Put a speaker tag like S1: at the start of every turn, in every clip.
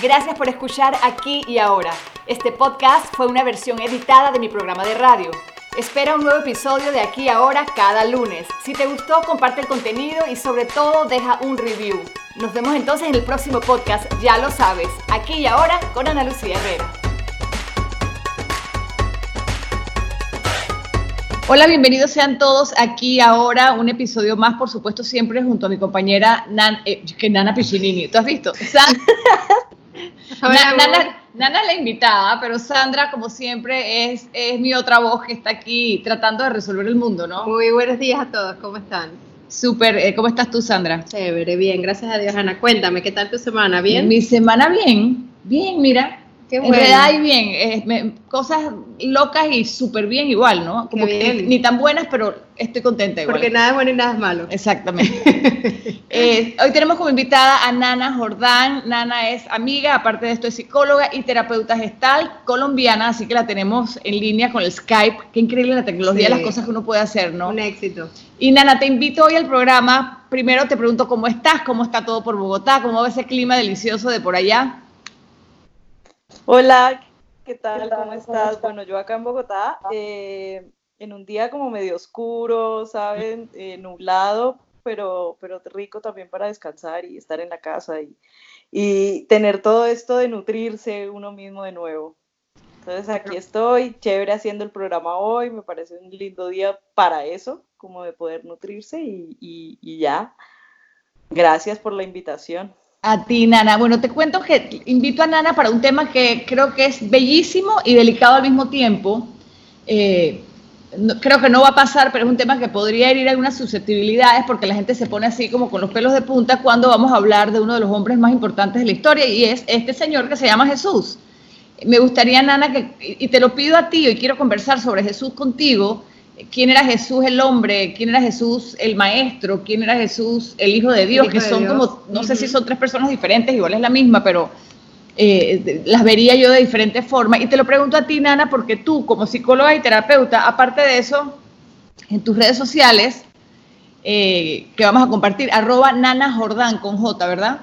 S1: Gracias por escuchar aquí y ahora. Este podcast fue una versión editada de mi programa de radio. Espera un nuevo episodio de aquí y ahora cada lunes. Si te gustó, comparte el contenido y sobre todo deja un review. Nos vemos entonces en el próximo podcast, ya lo sabes, aquí y ahora con Ana Lucía Herrera. Hola, bienvenidos sean todos aquí ahora, un episodio más, por supuesto, siempre junto a mi compañera Nan, eh, que Nana Piccinini. ¿Tú has visto? Nana, Nana, es la invitada, pero Sandra, como siempre, es, es mi otra voz que está aquí tratando de resolver el mundo, ¿no?
S2: Muy buenos días a todos, ¿cómo están?
S1: Súper, eh, ¿cómo estás tú, Sandra?
S2: Chévere, bien, gracias a Dios, Ana. Cuéntame, ¿qué tal tu semana? ¿Bien?
S1: Mi semana bien, bien, mira. Qué bueno. En realidad bien, eh, cosas locas y súper bien igual, ¿no? Como que ni tan buenas, pero estoy contenta igual.
S2: Porque nada es bueno y nada es malo.
S1: Exactamente. Eh, hoy tenemos como invitada a Nana Jordán. Nana es amiga, aparte de esto es psicóloga y terapeuta gestal colombiana, así que la tenemos en línea con el Skype. Qué increíble la tecnología, las cosas que uno puede hacer, ¿no?
S2: Un éxito.
S1: Y Nana, te invito hoy al programa. Primero te pregunto cómo estás, cómo está todo por Bogotá, cómo va ese clima delicioso de por allá.
S3: Hola, ¿qué tal? ¿Cómo estás? Bueno, yo acá en Bogotá, eh, en un día como medio oscuro, ¿saben? Eh, nublado, pero, pero rico también para descansar y estar en la casa y, y tener todo esto de nutrirse uno mismo de nuevo. Entonces aquí estoy, chévere haciendo el programa hoy, me parece un lindo día para eso, como de poder nutrirse y, y ya. Gracias por la invitación.
S1: A ti, Nana. Bueno, te cuento que invito a Nana para un tema que creo que es bellísimo y delicado al mismo tiempo. Eh, creo que no va a pasar, pero es un tema que podría herir algunas susceptibilidades porque la gente se pone así como con los pelos de punta cuando vamos a hablar de uno de los hombres más importantes de la historia y es este señor que se llama Jesús. Me gustaría, Nana, que, y te lo pido a ti, y quiero conversar sobre Jesús contigo, quién era Jesús el hombre, quién era Jesús el maestro, quién era Jesús el Hijo de Dios, que son como, no sé si son tres personas diferentes, igual es la misma, pero eh, las vería yo de diferentes formas. Y te lo pregunto a ti, Nana, porque tú como psicóloga y terapeuta, aparte de eso, en tus redes sociales, eh, que vamos a compartir, arroba Nana Jordán con J, ¿verdad?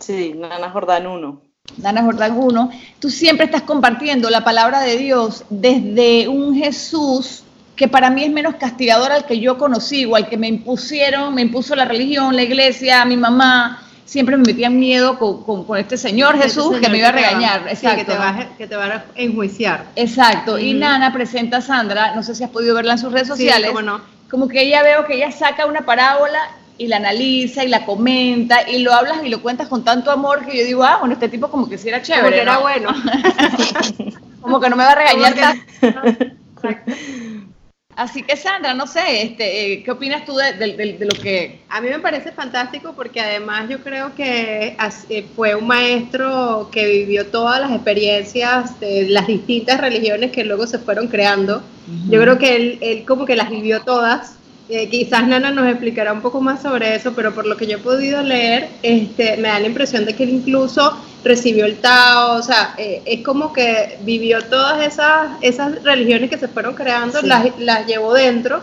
S3: Sí, Nana Jordán 1.
S1: Nana Jordán 1, tú siempre estás compartiendo la palabra de Dios desde un Jesús que para mí es menos castigador al que yo conocí o al que me impusieron, me impuso la religión, la iglesia, mi mamá, siempre me metían miedo con, con, este Señor este Jesús que me iba a regañar.
S2: Exacto. que, te va, que te va a enjuiciar.
S1: Exacto. Y Nana presenta a Sandra, no sé si has podido verla en sus redes sociales.
S2: Sí, cómo no.
S1: Como que ella veo que ella saca una parábola y la analiza y la comenta y lo hablas y lo cuentas con tanto amor que yo digo, ah, bueno, este tipo como que sí era chévere.
S2: Como que era bueno.
S1: como que no me va a regañar tanto. Así que Sandra, no sé, este, eh, ¿qué opinas tú de, de, lo que...
S2: A mí me parece fantástico porque además yo creo que eh, fue un maestro que vivió todas las experiencias de las distintas religiones que luego se fueron creando. Yo creo que él, él como que las vivió todas eh, quizás Nana nos explicará un poco más sobre eso, pero por lo que yo he podido leer, este, me da la impresión de que él incluso recibió el Tao, o sea, eh, es como que vivió todas esas, esas religiones que se fueron creando, las, las llevó dentro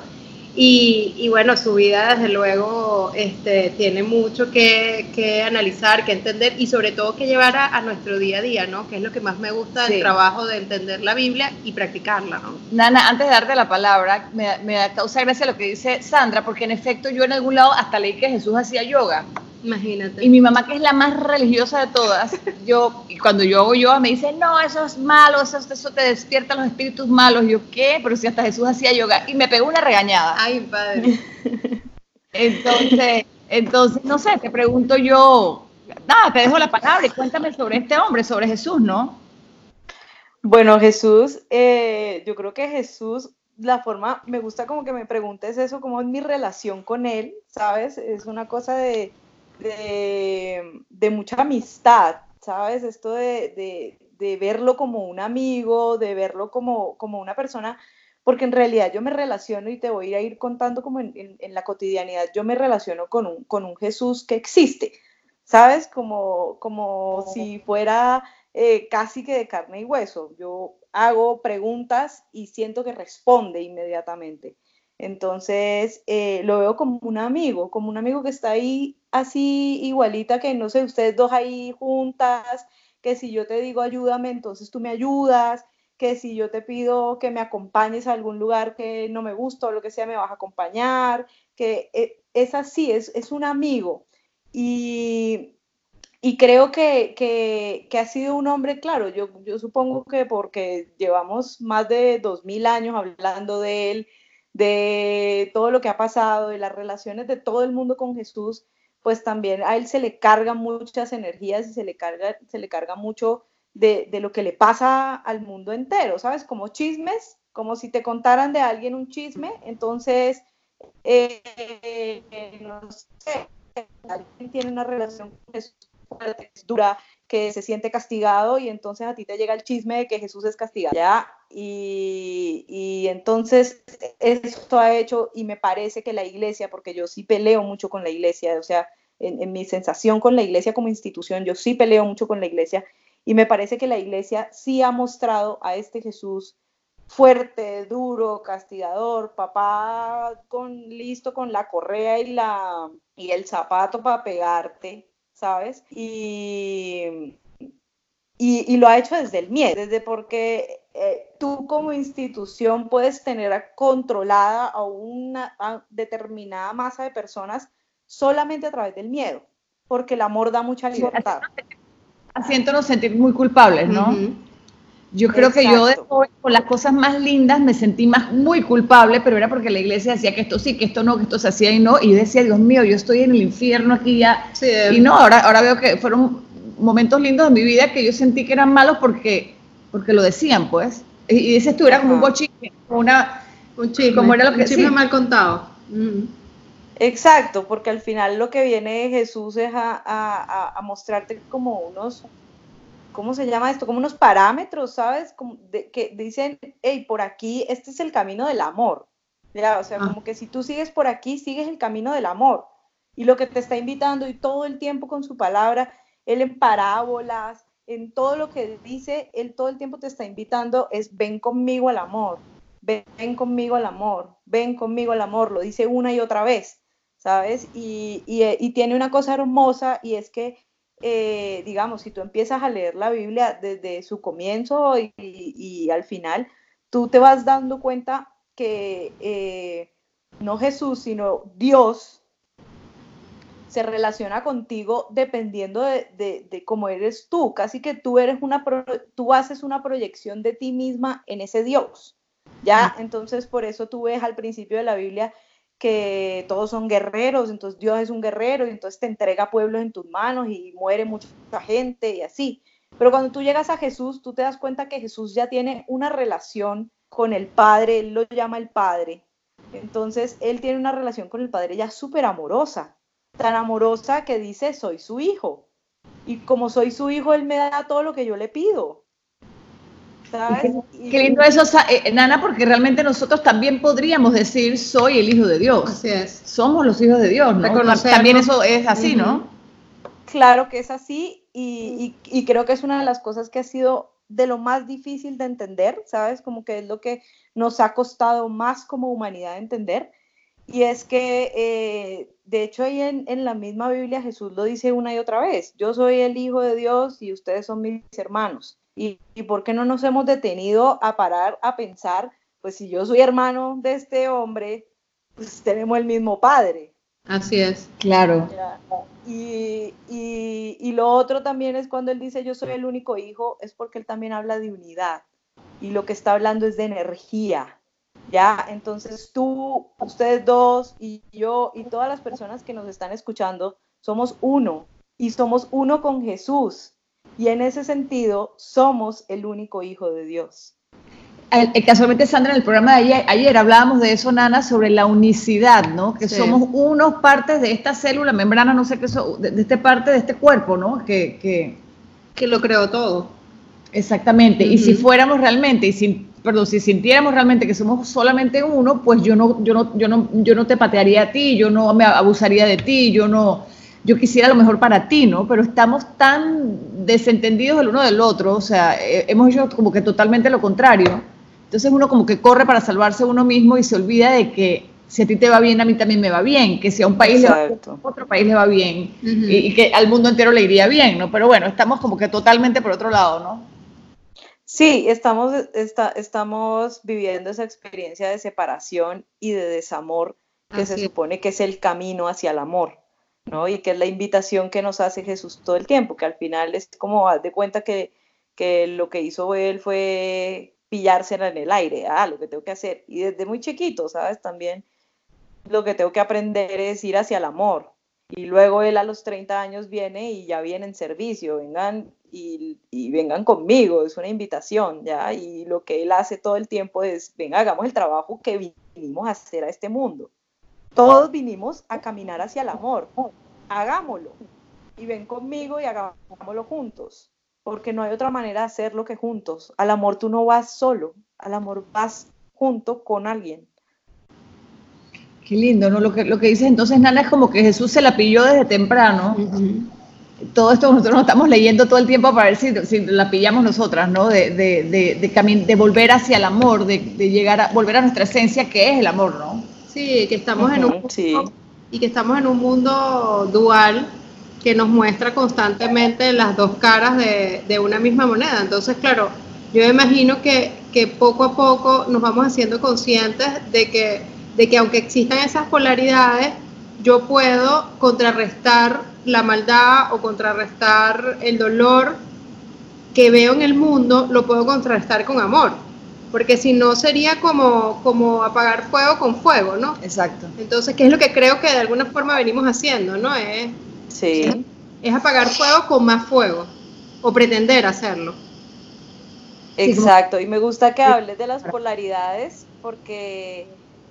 S2: y, bueno, su vida desde luego este, tiene mucho que, analizar, que entender y sobre todo que llevar a, nuestro día a día, ¿no? Que es lo que más me gusta del trabajo de entender la Biblia y practicarla, ¿no?
S1: Nana, antes de darte la palabra, me, me causa gracia lo que dice Sandra, porque en efecto yo en algún lado hasta leí que Jesús hacía yoga.
S2: Imagínate.
S1: Y mi mamá, que es la más religiosa de todas, yo, y cuando yo hago yoga, me dice, no, eso es malo, eso, eso te despierta los espíritus malos. yo, ¿qué? Pero si hasta Jesús hacía yoga. Y me pegó una regañada.
S2: Ay, padre.
S1: Entonces, entonces, no sé, te pregunto yo, nada, te dejo la palabra y cuéntame sobre este hombre, sobre Jesús, ¿no?
S3: Bueno, Jesús, eh, yo creo que Jesús, la forma, me gusta como que me preguntes eso, cómo es mi relación con él, ¿sabes? Es una cosa de de, mucha amistad, ¿sabes? Esto de, verlo como un amigo, de verlo como, como una persona, porque en realidad yo me relaciono y te voy a ir contando como en, la cotidianidad, yo me relaciono con un, con un Jesús que existe, ¿sabes? Como, como si fuera eh, casi que de carne y hueso. Yo hago preguntas y siento que responde inmediatamente. Entonces, eh, lo veo como un amigo, como un amigo que está ahí así igualita que, no sé, ustedes dos ahí juntas, que si yo te digo ayúdame, entonces tú me ayudas, que si yo te pido que me acompañes a algún lugar que no me gusta o lo que sea, me vas a acompañar, que eh, es así, es, es un amigo. Y, y creo que, que, que, ha sido un hombre, claro, yo, yo supongo que porque llevamos más de dos mil años hablando de él, de todo lo que ha pasado, de las relaciones de todo el mundo con Jesús, pues también a él se le cargan muchas energías y se le carga, se le carga mucho de, lo que le pasa al mundo entero, ¿sabes? Como chismes, como si te contaran de alguien un chisme, entonces, eh, no sé, alguien tiene una relación con Jesús dura, que se siente castigado y entonces a ti te llega el chisme de que Jesús es castigado, ¿ya? Y, y, entonces esto ha hecho, y me parece que la iglesia, porque yo sí peleo mucho con la iglesia, o sea, en, mi sensación con la iglesia como institución, yo sí peleo mucho con la iglesia, y me parece que la iglesia sí ha mostrado a este Jesús fuerte, duro, castigador, papá con listo con la correa y la y el zapato para pegarte, ¿sabes? Y, y, lo ha hecho desde el miedo, desde porque eh, tú como institución puedes tener controlada a una determinada masa de personas solamente a través del miedo, porque el amor da mucha libertad
S1: haciéndonos sentir muy culpables, ¿no? Yo creo que yo después, con las cosas más lindas me sentí más muy culpable, pero era porque la iglesia decía que esto sí, que esto no, que esto se hacía y no, y yo decía, Dios mío, yo estoy en el infierno aquí ya. y no, ahora, ahora veo que fueron momentos lindos de mi vida que yo sentí que eran malos porque, porque lo decían, pues. Y, dices tú, era como un como una...
S2: Un chisme, como era lo que, un chisme mal contado.
S3: Exacto, porque al final lo que viene Jesús es a, mostrarte como unos, ¿cómo se llama esto? Como unos parámetros, ¿sabes? Como que dicen, hey, por aquí, este es el camino del amor. Ya, o sea, ah. como que si tú sigues por aquí, sigues el camino del amor. Y lo que te está invitando y todo el tiempo con su palabra, él en parábolas, en todo lo que dice, él todo el tiempo te está invitando es ven conmigo al amor, ven conmigo al amor, ven conmigo al amor, lo dice una y otra vez. ¿sabes? Y, y, tiene una cosa hermosa y es que, eh, digamos, si tú empiezas a leer la Biblia desde su comienzo y, al final, tú te vas dando cuenta que eh, no Jesús, sino Dios se relaciona contigo dependiendo de, de, de, cómo eres tú. Casi que tú eres una, tú haces una proyección de ti misma en ese Dios. Ya, entonces por eso tú ves al principio de la Biblia que todos son guerreros, entonces Dios es un guerrero y entonces te entrega pueblos en tus manos y muere mucha gente y así. Pero cuando tú llegas a Jesús, tú te das cuenta que Jesús ya tiene una relación con el Padre, Él lo llama el Padre. Entonces, Él tiene una relación con el Padre ya súper amorosa, tan amorosa que dice, soy su hijo. Y como soy su hijo, Él me da todo lo que yo le pido.
S1: Qué, lindo eso, eh, Nana, porque realmente nosotros también podríamos decir, soy el hijo de Dios.
S2: Así es.
S1: Somos los hijos de Dios, ¿no? También eso es así, ¿no?
S3: Claro que es así y, creo que es una de las cosas que ha sido de lo más difícil de entender, ¿sabes? Como que es lo que nos ha costado más como humanidad entender. Y es que, eh, de hecho, ahí en, en, la misma Biblia Jesús lo dice una y otra vez, yo soy el Hijo de Dios y ustedes son mis hermanos. ¿Y, por qué no nos hemos detenido a parar a pensar, pues si yo soy hermano de este hombre, pues tenemos el mismo padre?
S2: Así es.
S1: Claro.
S3: Y, y, lo otro también es cuando él dice yo soy el único hijo, es porque él también habla de unidad. Y lo que está hablando es de energía. ¿Ya? Entonces tú, ustedes dos y yo y todas las personas que nos están escuchando, somos uno. Y somos uno con Jesús. Y en ese sentido, somos el único hijo de Dios.
S1: casualmente, Sandra, en el programa de ayer, hablábamos de eso, Nana, sobre la unicidad, ¿no? Que somos unos partes de esta célula, membrana, no sé qué, de, de esta parte de este cuerpo, ¿no? Que,
S2: que, lo creó todo.
S1: Exactamente. Y si fuéramos realmente, y si, perdón, si sintiéramos realmente que somos solamente uno, pues yo no, yo no, yo no, yo no te patearía a ti, yo no me abusaría de ti, yo no yo quisiera lo mejor para ti, ¿no? Pero estamos tan desentendidos el uno del otro, o sea, eh, hemos hecho como que totalmente lo contrario. Entonces uno como que corre para salvarse uno mismo y se olvida de que si a ti te va bien, a mí también me va bien, que si a un país le va bien, a otro país le va bien, y, que al mundo entero le iría bien, ¿no? Pero bueno, estamos como que totalmente por otro lado, ¿no?
S3: Sí, estamos, estamos viviendo esa experiencia de separación y de desamor que se supone que es el camino hacia el amor, ¿no? Y que es la invitación que nos hace Jesús todo el tiempo, que al final es como, haz de cuenta que, que lo que hizo él fue pillársela en el aire, ah, lo que tengo que hacer. Y desde muy chiquito, ¿sabes? También lo que tengo que aprender es ir hacia el amor. Y luego él a los 30 años viene y ya viene en servicio, vengan y, vengan conmigo, es una invitación, ¿ya? Y lo que él hace todo el tiempo es, venga, hagamos el trabajo que vinimos a hacer a este mundo. Todos vinimos a caminar hacia el amor, hagámoslo. Y ven conmigo y hagámoslo juntos, porque no hay otra manera de hacerlo que juntos. Al amor tú no vas solo, al amor vas junto con alguien.
S1: Qué lindo, ¿no? Lo que, lo que dices entonces, Nana, es como que Jesús se la pilló desde temprano. Todo esto nosotros nos estamos leyendo todo el tiempo para ver si, si la pillamos nosotras, ¿no? De, de, de, de volver hacia el amor, de, llegar a volver a nuestra esencia, que es el amor, ¿no?
S2: Sí, que estamos en un y que estamos en un mundo dual que nos muestra constantemente las dos caras de, una misma moneda. Entonces, claro, yo imagino que, que poco a poco nos vamos haciendo conscientes de que de que aunque existan esas polaridades, yo puedo contrarrestar la maldad o contrarrestar el dolor que veo en el mundo, lo puedo contrarrestar con amor. Porque si no sería como, como apagar fuego con fuego, ¿no?
S1: Exacto.
S2: Entonces, ¿qué es lo que creo que de alguna forma venimos haciendo, ¿no? Es,
S3: sí.
S2: Es, apagar fuego con más fuego, o pretender hacerlo.
S3: Exacto, y me gusta que hables de las polaridades porque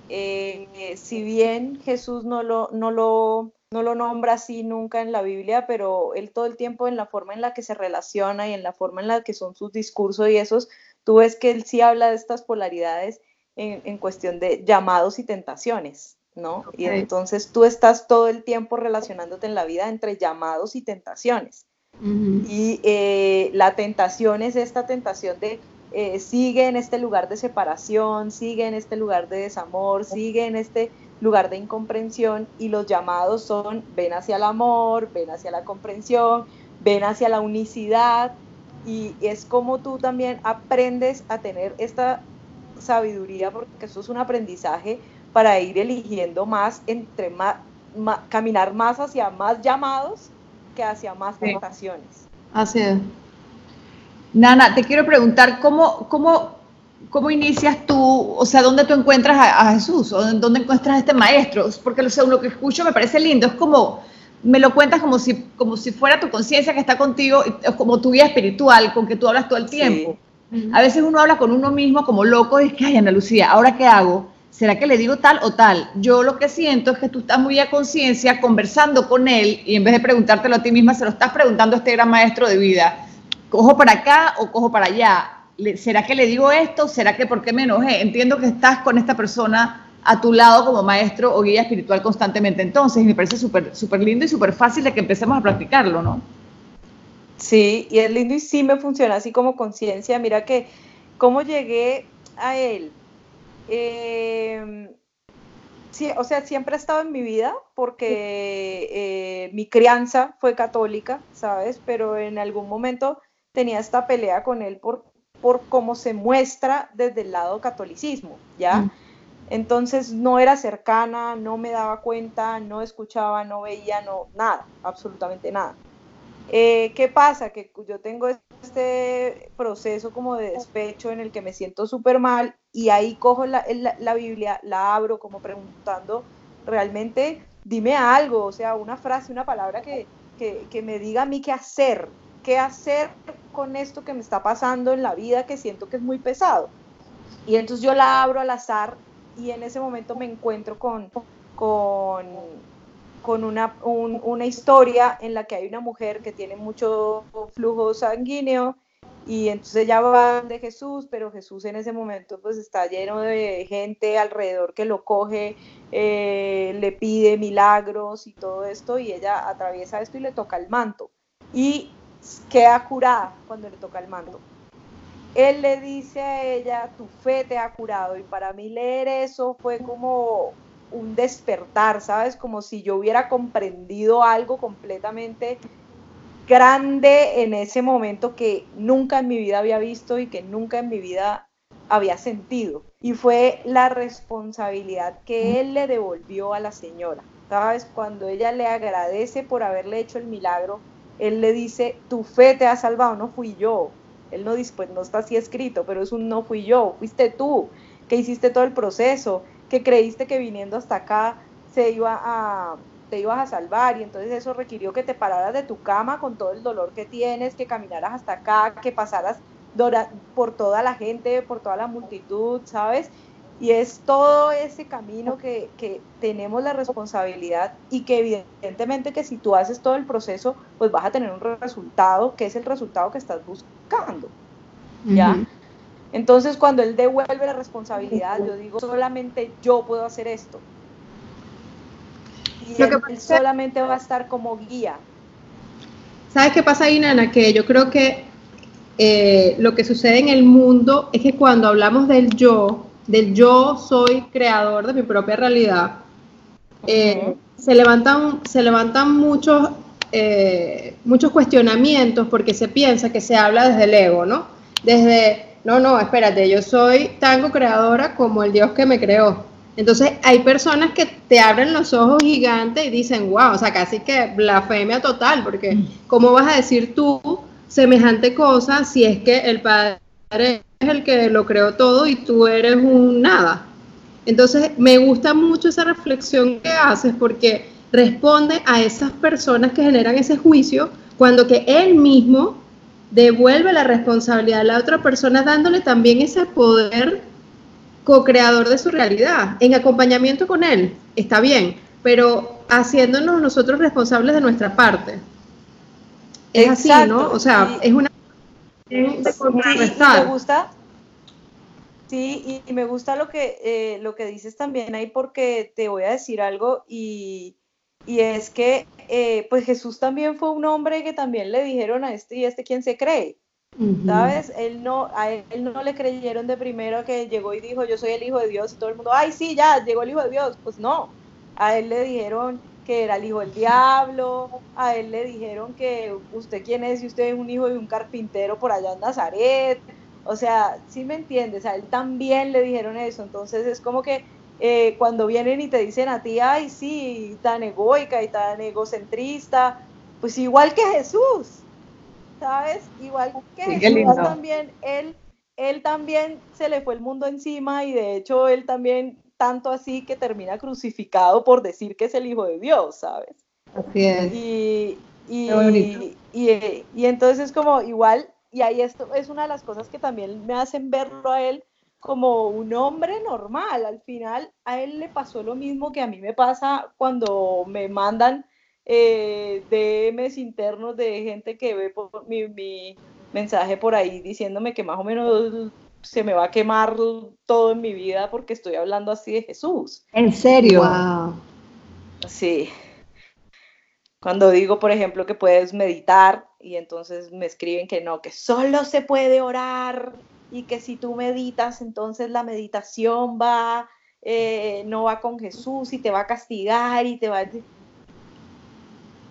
S3: eh, si bien Jesús no lo, no, lo, no lo nombra así nunca en la Biblia, pero él todo el tiempo en la forma en la que se relaciona y en la forma en la que son sus discursos y esos, tú ves que él sí habla de estas polaridades en, cuestión de llamados y tentaciones, ¿no? Y entonces tú estás todo el tiempo relacionándote en la vida entre llamados y tentaciones. Y eh, la tentación es esta tentación de eh, sigue en este lugar de separación, sigue en este lugar de desamor, sigue en este lugar de incomprensión y los llamados son ven hacia el amor, ven hacia la comprensión, ven hacia la unicidad y es como tú también aprendes a tener esta sabiduría porque eso es un aprendizaje para ir eligiendo más entre más, caminar más hacia más llamados que hacia más tentaciones.
S2: Así es.
S1: Nana, te quiero preguntar, ¿cómo, cómo, cómo inicias tú, o sea, dónde tú encuentras a, Jesús o dónde encuentras a este maestro? Porque lo, lo que escucho me parece lindo, es como, me lo cuentas como si, como si fuera tu conciencia que está contigo, es como tu vida espiritual, con que tú hablas todo el tiempo. A veces uno habla con uno mismo como loco y es que, ay, Ana Lucía, ¿ahora qué hago? ¿Será que le digo tal o tal? Yo lo que siento es que tú estás muy a conciencia conversando con él y en vez de preguntártelo a ti misma, se lo estás preguntando a este gran maestro de vida cojo para acá o cojo para allá. ¿Será que le digo esto? ¿Será que por qué me enojé? Entiendo que estás con esta persona a tu lado como maestro o guía espiritual constantemente. Entonces, me parece súper súper lindo y súper fácil de que empecemos a practicarlo, ¿no?
S3: Sí, y es lindo y sí me funciona así como conciencia. Mira que, ¿cómo llegué a él? Eh, sí, o sea, siempre ha estado en mi vida porque eh, mi crianza fue católica, ¿sabes? Pero en algún momento tenía esta pelea con él por, por cómo se muestra desde el lado catolicismo, ¿ya? Mm. Entonces no era cercana, no me daba cuenta, no escuchaba, no veía, no, nada, absolutamente nada. Eh, ¿Qué pasa? Que yo tengo este proceso como de despecho en el que me siento súper mal y ahí cojo la, la, Biblia, la abro como preguntando, realmente dime algo, o sea, una frase, una palabra que, que, que me diga a mí qué hacer, qué hacer con esto que me está pasando en la vida que siento que es muy pesado. Y entonces yo la abro al azar y en ese momento me encuentro con, con, con una, una historia en la que hay una mujer que tiene mucho flujo sanguíneo y entonces ella va de Jesús, pero Jesús en ese momento pues está lleno de gente alrededor que lo coge, eh, le pide milagros y todo esto y ella atraviesa esto y le toca el manto. Y queda curada cuando le toca el manto. Él le dice a ella, tu fe te ha curado. Y para mí leer eso fue como, un despertar, ¿sabes? Como si yo hubiera comprendido algo completamente grande en ese momento que nunca en mi vida había visto y que nunca en mi vida había sentido. Y fue la responsabilidad que él le devolvió a la señora. ¿Sabes? Cuando ella le agradece por haberle hecho el milagro, él le dice, tu fe te ha salvado, no fui yo. Él no dice, pues no está así escrito, pero es un no fui yo, fuiste tú, que hiciste todo el proceso, que creíste que viniendo hasta acá se iba a, te ibas a salvar y entonces eso requirió que te pararas de tu cama con todo el dolor que tienes, que caminaras hasta acá, que pasaras por toda la gente, por toda la multitud, ¿sabes? Y es todo ese camino que, que, tenemos la responsabilidad y que evidentemente que si tú haces todo el proceso, pues vas a tener un resultado que es el resultado que estás buscando. ¿Ya? Entonces cuando él devuelve la responsabilidad, yo digo, solamente yo puedo hacer esto. Y él, solamente va a estar como guía.
S2: ¿Sabes qué pasa ahí, Nana? Que yo creo que eh, lo que sucede en el mundo es que cuando hablamos del yo, del yo soy creador de mi propia realidad, eh, se levantan, se levantan muchos, eh, muchos cuestionamientos porque se piensa que se habla desde el ego, ¿no? Desde, no, no, espérate, yo soy tango creadora como el Dios que me creó. Entonces hay personas que te abren los ojos gigantes y dicen, wow, o sea, casi que blasfemia total, porque mm. ¿cómo vas a decir tú semejante cosa si es que el Padre es el que lo creó todo y tú eres un nada. Entonces, me gusta mucho esa reflexión que haces porque responde a esas personas que generan ese juicio cuando que él mismo devuelve la responsabilidad a la otra persona dándole también ese poder co-creador de su realidad, en acompañamiento con él, está bien, pero haciéndonos nosotros responsables de nuestra parte. Es así, ¿no? O sea, es una
S3: me gusta. Sí, y, me gusta lo que, eh, lo que dices también ahí porque te voy a decir algo y, es que eh, pues Jesús también fue un hombre que también le dijeron a este y este quién se cree. ¿Sabes? Él no, a él no le creyeron de primero que llegó y dijo yo soy el hijo de Dios y todo el mundo, ay sí, ya, llegó el hijo de Dios. Pues no, a él le dijeron que era el hijo del diablo, a él le dijeron que usted quién es y usted es un hijo de un carpintero por allá en Nazaret, o sea, sí me entiendes, a él también le dijeron eso, entonces es como que eh, cuando vienen y te dicen a ti, ay, sí, tan egoica y tan egocentrista, pues igual que Jesús, ¿sabes? Igual que Jesús también, él, él también se le fue el mundo encima y de hecho él también tanto así que termina crucificado por decir que es el Hijo de Dios, ¿sabes?
S1: Así es.
S3: Y, y, y, entonces es como igual, y ahí esto es una de las cosas que también me hacen verlo a él como un hombre normal. Al final a él le pasó lo mismo que a mí me pasa cuando me mandan eh, DMs internos de gente que ve por mi, mi mensaje por ahí diciéndome que más o menos se me va a quemar todo en mi vida porque estoy hablando así de Jesús.
S1: ¿En serio?
S3: Sí. Cuando digo, por ejemplo, que puedes meditar y entonces me escriben que no, que solo se puede orar y que si tú meditas, entonces la meditación va, eh, no va con Jesús y te va a castigar y te va a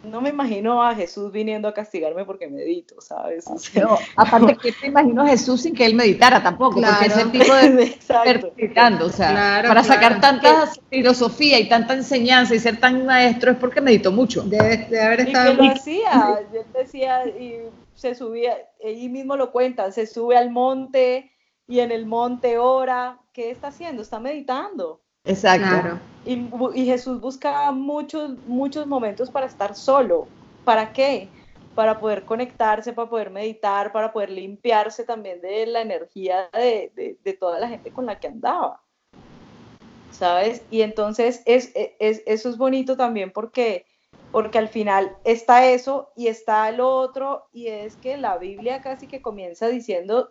S3: no me imagino a Jesús viniendo a castigarme porque medito, ¿sabes?
S1: aparte que te imagino a Jesús sin que él meditara tampoco, porque ese tipo de meditando, o sea, para sacar tanta filosofía y tanta enseñanza y ser tan maestro es porque meditó mucho.
S3: Debe, haber estado. Y que lo hacía, yo decía y se subía, ahí mismo lo cuentan, se sube al monte y en el monte ora, ¿qué está haciendo? Está meditando.
S1: Exacto.
S3: Y, Jesús buscaba muchos, muchos momentos para estar solo. ¿Para qué? Para poder conectarse, para poder meditar, para poder limpiarse también de la energía de, toda la gente con la que andaba. ¿Sabes? Y entonces es, eso es bonito también porque, porque al final está eso y está lo otro y es que la Biblia casi que comienza diciendo,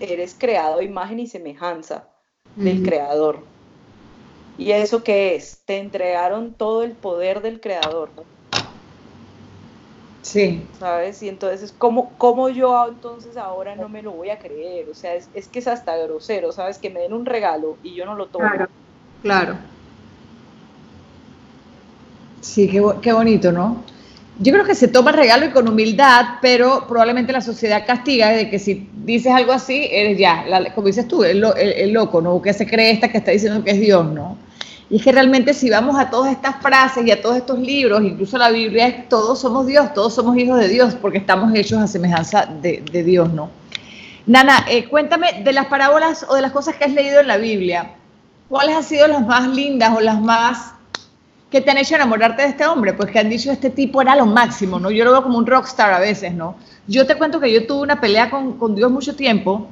S3: eres creado a imagen y semejanza del Creador. ¿Y eso qué es? Te entregaron todo el poder del creador.
S1: Sí.
S3: ¿Sabes? Y entonces, ¿cómo, cómo yo entonces ahora no me lo voy a creer? O sea, es, es que es hasta grosero, ¿sabes? Que me den un regalo y yo no lo tomo.
S1: Claro. claro. Sí, qué, qué bonito, ¿no? Yo creo que se toma el regalo y con humildad, pero probablemente la sociedad castiga de que si dices algo así, eres ya, como dices tú, el, loco, ¿no? Que se cree esta que está diciendo que es Dios, ¿no? Y es que realmente si vamos a todas estas frases y a todos estos libros, incluso la Biblia, es todos somos Dios, todos somos hijos de Dios, porque estamos hechos a semejanza de, Dios, ¿no? Nana, eh, cuéntame de las parábolas o de las cosas que has leído en la Biblia, ¿cuáles han sido las más lindas o las más ¿Qué te han hecho enamorarte de este hombre? Pues que han dicho este tipo era lo máximo, ¿no? Yo lo veo como un rockstar a veces, ¿no? Yo te cuento que yo tuve una pelea con, con Dios mucho tiempo,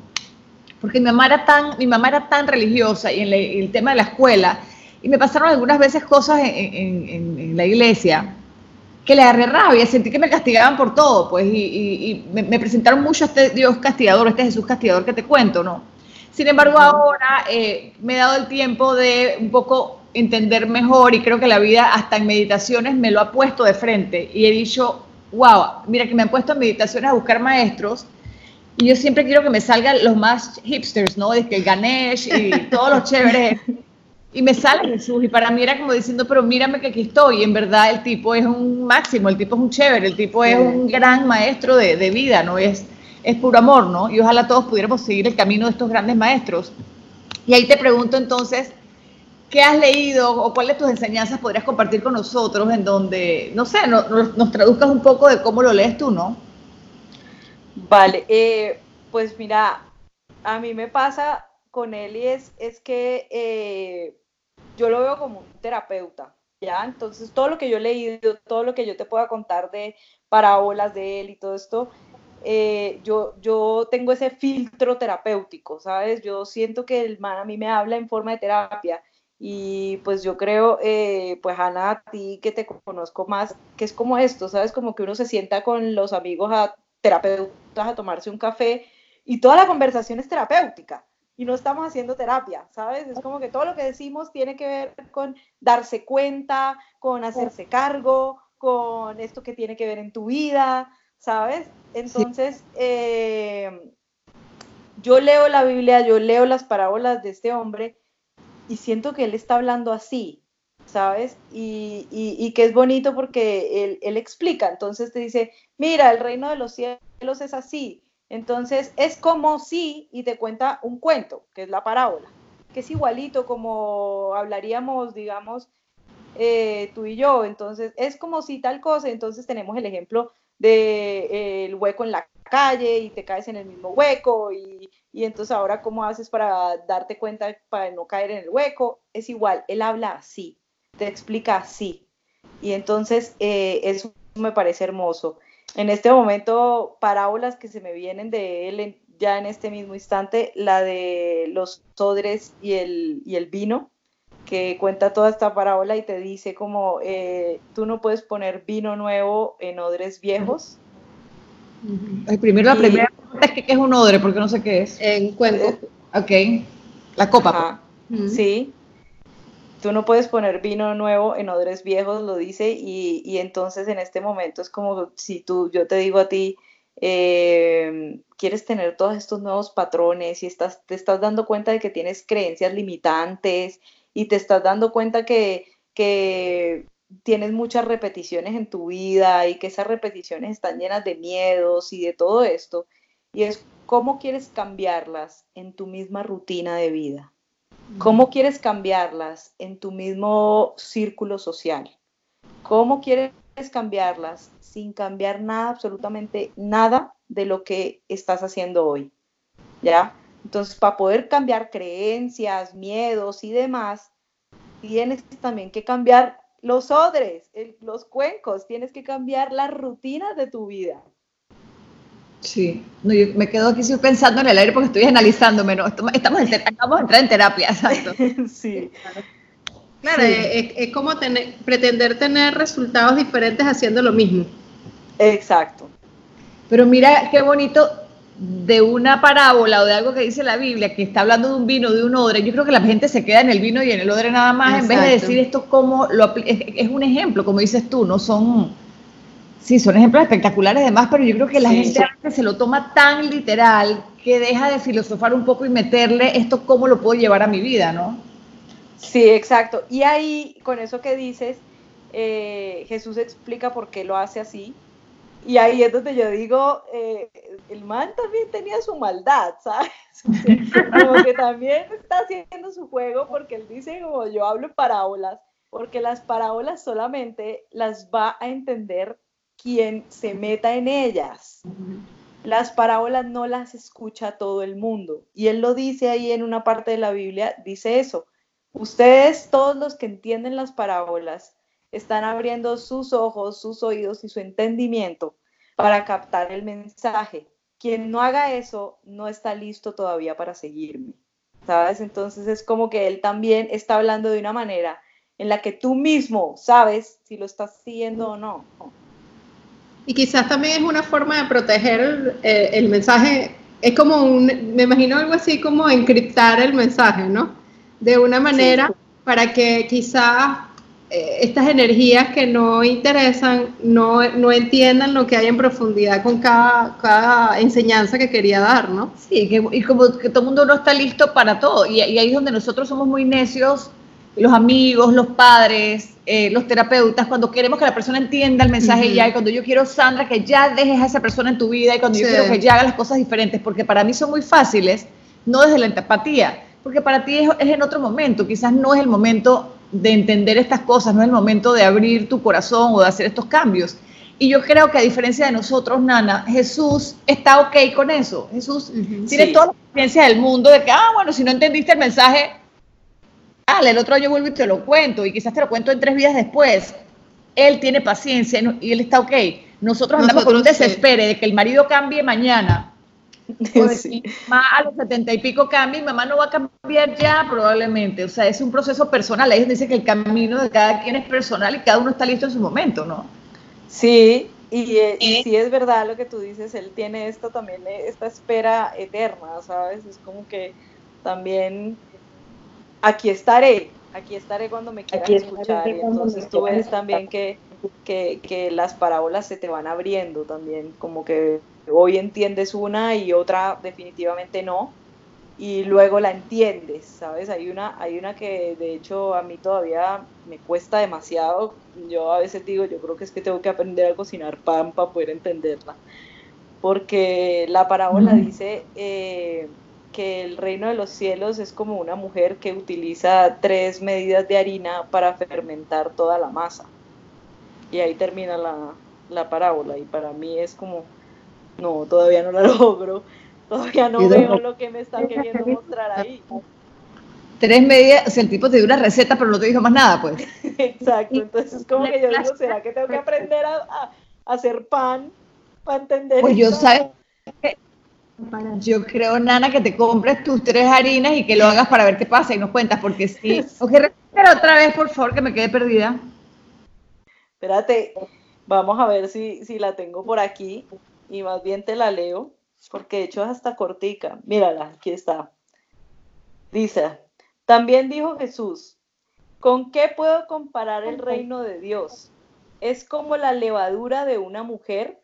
S1: porque mi mamá era tan, mi mamá era tan religiosa y en el tema de la escuela, y me pasaron algunas veces cosas en, en, la iglesia que le agarré rabia, sentí que me castigaban por todo, pues, y, y, me, presentaron mucho a este Dios castigador, este Jesús castigador que te cuento, ¿no? Sin embargo, ahora eh, me he dado el tiempo de un poco entender mejor y creo que la vida hasta en meditaciones me lo ha puesto de frente y he dicho, wow, mira que me han puesto en meditaciones a buscar maestros y yo siempre quiero que me salgan los más hipsters, ¿no? De que el Ganesh y todos los chéveres. Y me sale Jesús y para mí era como diciendo, pero mírame que aquí estoy. Y en verdad el tipo es un máximo, el tipo es un chévere, el tipo es un gran maestro de, de vida, ¿no? Es, es puro amor, ¿no? Y ojalá todos pudiéramos seguir el camino de estos grandes maestros. Y ahí te pregunto entonces, ¿Qué has leído o cuáles tus enseñanzas podrías compartir con nosotros en donde, no sé, nos, traduzcas un poco de cómo lo lees tú, ¿no?
S3: Vale, eh, pues mira, a mí me pasa con él y es, es que eh, yo lo veo como un terapeuta, ¿ya? Entonces todo lo que yo he leído, todo lo que yo te pueda contar de parábolas de él y todo esto, eh, yo, yo tengo ese filtro terapéutico, ¿sabes? Yo siento que el man a mí me habla en forma de terapia y pues yo creo, eh, pues Ana, a ti que te conozco más, que es como esto, ¿sabes? Como que uno se sienta con los amigos a terapeutas a tomarse un café y toda la conversación es terapéutica y no estamos haciendo terapia, ¿sabes? Es como que todo lo que decimos tiene que ver con darse cuenta, con hacerse cargo, con esto que tiene que ver en tu vida, ¿sabes? Entonces, eh, yo leo la Biblia, yo leo las parábolas de este hombre y siento que él está hablando así, ¿sabes? Y, y, que es bonito porque él, él, explica, entonces te dice, mira, el reino de los cielos es así, entonces es como si, y te cuenta un cuento, que es la parábola, que es igualito como hablaríamos, digamos, eh, tú y yo, entonces es como si tal cosa, entonces tenemos el ejemplo del de, eh, hueco en la calle y te caes en el mismo hueco y, y, entonces ahora cómo haces para darte cuenta para no caer en el hueco, es igual, él habla así, te explica así y entonces eh, eso me parece hermoso. En este momento, parábolas que se me vienen de él ya en este mismo instante, la de los odres y el, y el vino, que cuenta toda esta parábola y te dice como eh, tú no puedes poner vino nuevo en odres viejos.
S1: Primero la primera pregunta es que qué es un odre, porque no sé qué es.
S2: En cuenco.
S1: Ok, la copa.
S3: Pues. Sí. Tú no puedes poner vino nuevo en odres viejos, lo dice, y, y entonces en este momento es como si tú, yo te digo a ti, eh, quieres tener todos estos nuevos patrones y estás, te estás dando cuenta de que tienes creencias limitantes y te estás dando cuenta que, que tienes muchas repeticiones en tu vida y que esas repeticiones están llenas de miedos y de todo esto. Y es cómo quieres cambiarlas en tu misma rutina de vida. ¿Cómo quieres cambiarlas en tu mismo círculo social? ¿Cómo quieres cambiarlas sin cambiar nada, absolutamente nada de lo que estás haciendo hoy? ¿Ya? Entonces, para poder cambiar creencias, miedos y demás, tienes también que cambiar los odres, los cuencos, tienes que cambiar las rutinas de tu vida.
S1: Sí, no, yo me quedo aquí pensando en el aire porque estoy analizándome, ¿no? Estamos, estamos en, acabamos de entrar en terapia, exacto.
S2: sí. Claro, Es, es, como tener, pretender tener resultados diferentes haciendo lo mismo.
S3: Exacto.
S1: Pero mira qué bonito de una parábola o de algo que dice la Biblia, que está hablando de un vino, de un odre, yo creo que la gente se queda en el vino y en el odre nada más, en vez de decir esto como lo es, es, un ejemplo, como dices tú, no son, sí, son ejemplos espectaculares además, pero yo creo que la gente se lo toma tan literal que deja de filosofar un poco y meterle esto cómo lo puedo llevar a mi vida, ¿no?
S3: Sí, exacto. Y ahí, con eso que dices, eh, Jesús explica por qué lo hace así. Y ahí es donde yo digo, eh, el man también tenía su maldad, ¿sabes? como que también está haciendo su juego porque él dice, como yo hablo parábolas, porque las parábolas solamente las va a entender quien se meta en ellas. Las parábolas no las escucha todo el mundo. Y él lo dice ahí en una parte de la Biblia, dice eso. Ustedes, todos los que entienden las parábolas, están abriendo sus ojos, sus oídos y su entendimiento para captar el mensaje. Quien no haga eso no está listo todavía para seguirme. ¿Sabes? Entonces es como que él también está hablando de una manera en la que tú mismo sabes si lo estás siguiendo o no.
S2: Y quizás también es una forma de proteger el, mensaje. Es como un, me imagino algo así como encriptar el mensaje, ¿no? De una manera para que quizás estas energías que no interesan no, no, entiendan lo que hay en profundidad con cada, cada enseñanza que quería dar, ¿no?
S1: Sí, que, y como que todo el mundo no está listo para todo. Y, y ahí es donde nosotros somos muy necios, los amigos, los padres, eh, los terapeutas, cuando queremos que la persona entienda el mensaje ya, y cuando yo quiero, Sandra, que ya dejes a esa persona en tu vida, y cuando yo quiero que ya haga las cosas diferentes, porque para mí son muy fáciles, no desde la empatía, porque para ti es, en otro momento, quizás no es el momento de entender estas cosas, no es el momento de abrir tu corazón o de hacer estos cambios. Y yo creo que a diferencia de nosotros, Nana, Jesús está ok con eso. Jesús tiene toda la experiencia del mundo de que, ah, bueno, si no entendiste el mensaje, el otro año vuelvo y te lo cuento, y quizás te lo cuento en tres días después. Él tiene paciencia y él está ok. Nosotros andamos con un desespere de que el marido cambie mañana. Sí. Mamá a los setenta y pico cambia y mamá no va a cambiar ya probablemente. O sea, es un proceso personal. Ahí dice que el camino de cada quien es personal y cada uno está listo en su momento, ¿no?
S3: Sí, y, eh, y, sí es verdad lo que tú dices, él tiene esto también, esta espera eterna, ¿sabes? Es como que también aquí estaré, aquí estaré cuando me quieras escuchar. Y entonces tú ves también que, que, las parábolas se te van abriendo también, como que hoy entiendes una y otra definitivamente no, y luego la entiendes, ¿sabes? Hay una, hay una que de hecho a mí todavía me cuesta demasiado, yo a veces digo, yo creo que es que tengo que aprender a cocinar pan para poder entenderla, porque la parábola dice... Eh, que el reino de los cielos es como una mujer que utiliza tres medidas de harina para fermentar toda la masa. Y ahí termina la, parábola. Y para mí es como, no, todavía no la logro, todavía no veo lo que me está queriendo mostrar ahí.
S1: Tres medidas, o sea, el tipo te dio una receta, pero no te dijo más nada, pues.
S3: Exacto, entonces es como que yo digo, ¿será que tengo que aprender a, hacer pan para entender?
S1: Pues yo, ¿sabes? Yo creo, Nana, que te compres tus tres harinas y que lo hagas para ver qué pasa y nos cuentas, porque sí. Ok, repítelo otra vez, por favor, que me quede perdida.
S3: Espérate, vamos a ver si, si la tengo por aquí y más bien te la leo, porque de hecho es hasta cortica. Mírala, aquí está. Dice, también dijo Jesús, ¿con qué puedo comparar el reino de Dios? Es como la levadura de una mujer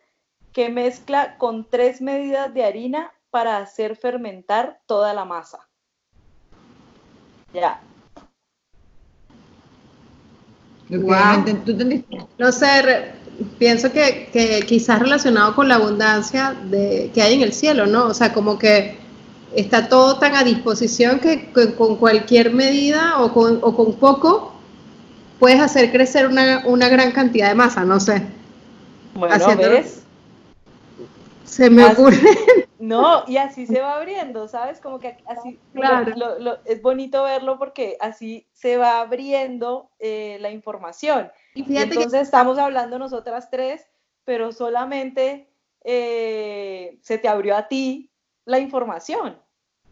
S3: que mezcla con tres medidas de harina para hacer fermentar toda la masa. Ya.
S2: No sé, pienso que, quizás relacionado con la abundancia de, que hay en el cielo, ¿no? O sea, como que está todo tan a disposición que, con cualquier medida o con, o con, poco puedes hacer crecer una, gran cantidad de masa, no sé.
S3: Bueno, ¿ves?
S2: Se me ocurre.
S3: No, y así se va abriendo, ¿sabes? Como que así claro. es bonito verlo porque así se va abriendo eh, la información. Y, entonces estamos hablando nosotras tres, pero solamente eh, se te abrió a ti la información.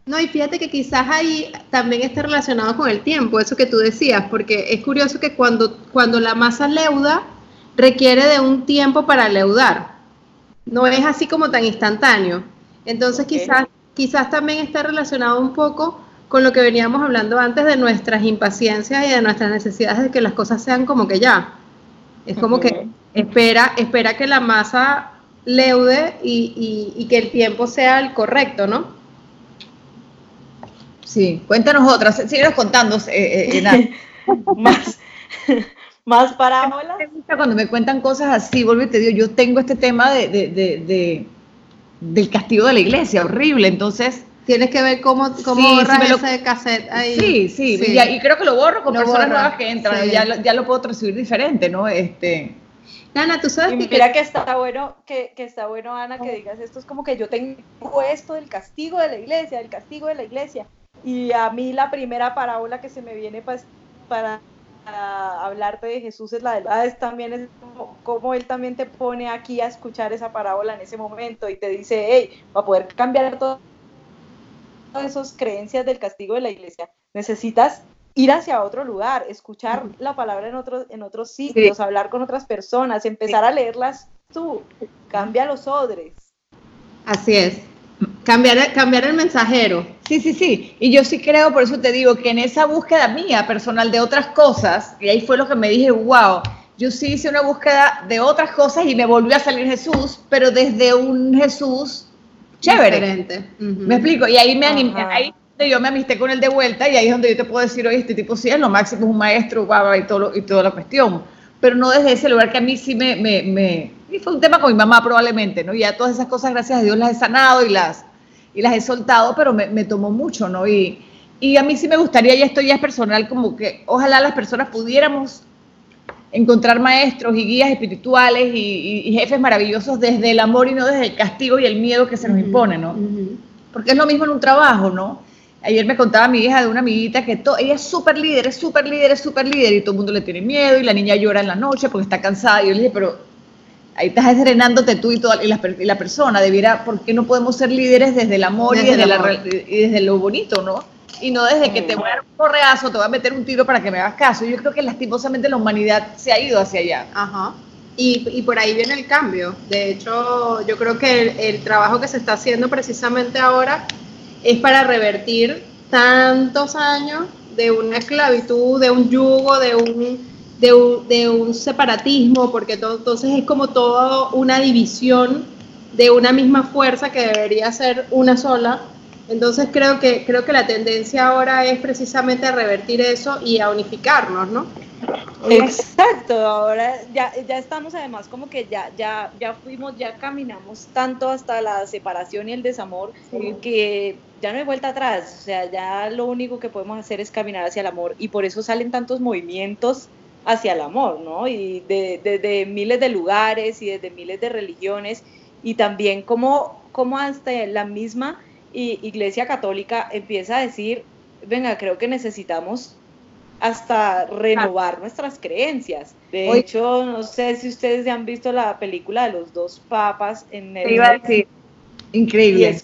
S2: No, y fíjate que quizás ahí también está relacionado con el tiempo, eso que tú decías, porque es curioso que cuando, cuando la masa leuda, requiere de un tiempo para leudar no es así como tan instantáneo. Entonces quizás, quizás también está relacionado un poco con lo que veníamos hablando antes de nuestras impaciencias y de nuestras necesidades de que las cosas sean como que ya. Es como que espera, espera que la masa leude y, que el tiempo sea el correcto, ¿no?
S1: Sí, cuéntanos otras, síguenos contando, eh, eh,
S3: más, ¿Más parábolas?
S1: Me gusta cuando me cuentan cosas así, vuelvo y te digo, yo tengo este tema de, de, de, del castigo de la iglesia, horrible, entonces...
S2: Tienes que ver cómo, cómo sí, borras ese cassette ahí.
S1: Sí, sí, Y, creo que lo borro con personas nuevas que entran, ya, lo, ya lo puedo recibir diferente, ¿no? Este...
S3: Ana, tú sabes que... Mira que está bueno, que, que, está bueno, Ana, que digas esto, es como que yo tengo esto del castigo de la iglesia, del castigo de la iglesia, y a mí la primera parábola que se me viene pues, para hablarte de Jesús es la de es también es como, él también te pone aquí a escuchar esa parábola en ese momento y te dice, hey, para poder cambiar todas esas creencias del castigo de la iglesia, necesitas ir hacia otro lugar, escuchar la palabra en otros, en otros sitios, hablar con otras personas, empezar a leerlas tú, cambia los odres.
S2: Así es. Cambiar, cambiar el mensajero.
S1: Sí, sí, sí. Y yo sí creo, por eso te digo, que en esa búsqueda mía personal de otras cosas, y ahí fue lo que me dije, wow, yo sí hice una búsqueda de otras cosas y me volvió a salir Jesús, pero desde un Jesús chévere. Diferente. Me explico. Y ahí me animé, ahí yo me amisté con él de vuelta y ahí es donde yo te puedo decir, oye, este tipo sí es lo máximo, es un maestro, y, todo y toda la cuestión. Pero no desde ese lugar que a mí sí me, me, me, y fue un tema con mi mamá probablemente, ¿no? Ya todas esas cosas, gracias a Dios, las he sanado y las, y las he soltado, pero me, me tomó mucho, ¿no? Y, y a mí sí me gustaría, y esto ya es personal, como que ojalá las personas pudiéramos encontrar maestros y guías espirituales y, jefes maravillosos desde el amor y no desde el castigo y el miedo que se nos impone, ¿no? Porque es lo mismo en un trabajo, ¿no? Ayer me contaba mi hija de una amiguita que ella es súper líder, es súper líder, es súper líder y todo el mundo le tiene miedo y la niña llora en la noche porque está cansada. Y yo le dije, pero ahí estás estrenándote tú y, toda, y, la, persona. Debiera, ¿por qué no podemos ser líderes desde el amor, y, desde y desde lo bonito, no? Y no desde que te voy a dar un correazo, te voy a meter un tiro para que me hagas caso. Yo creo que lastimosamente la humanidad se ha ido hacia allá.
S2: Ajá. Y, y, por ahí viene el cambio. De hecho, yo creo que el, el, trabajo que se está haciendo precisamente ahora es para revertir tantos años de una esclavitud, de un yugo, de un, de un, separatismo, porque todo, entonces es como toda una división de una misma fuerza que debería ser una sola. Entonces creo que, creo que la tendencia ahora es precisamente a revertir eso y a unificarnos, ¿no?
S3: Exacto, ahora ya, ya estamos además como que ya, ya, ya fuimos, ya caminamos tanto hasta la separación y el desamor que ya no hay vuelta atrás, o sea, ya lo único que podemos hacer es caminar hacia el amor y por eso salen tantos movimientos hacia el amor, ¿no? Y desde de, miles de lugares y desde miles de religiones y también como, como hasta la misma Iglesia Católica empieza a decir, venga, creo que necesitamos hasta renovar nuestras creencias. De hecho, no sé si ustedes ya han visto la película de los dos papas en
S1: el Increíble.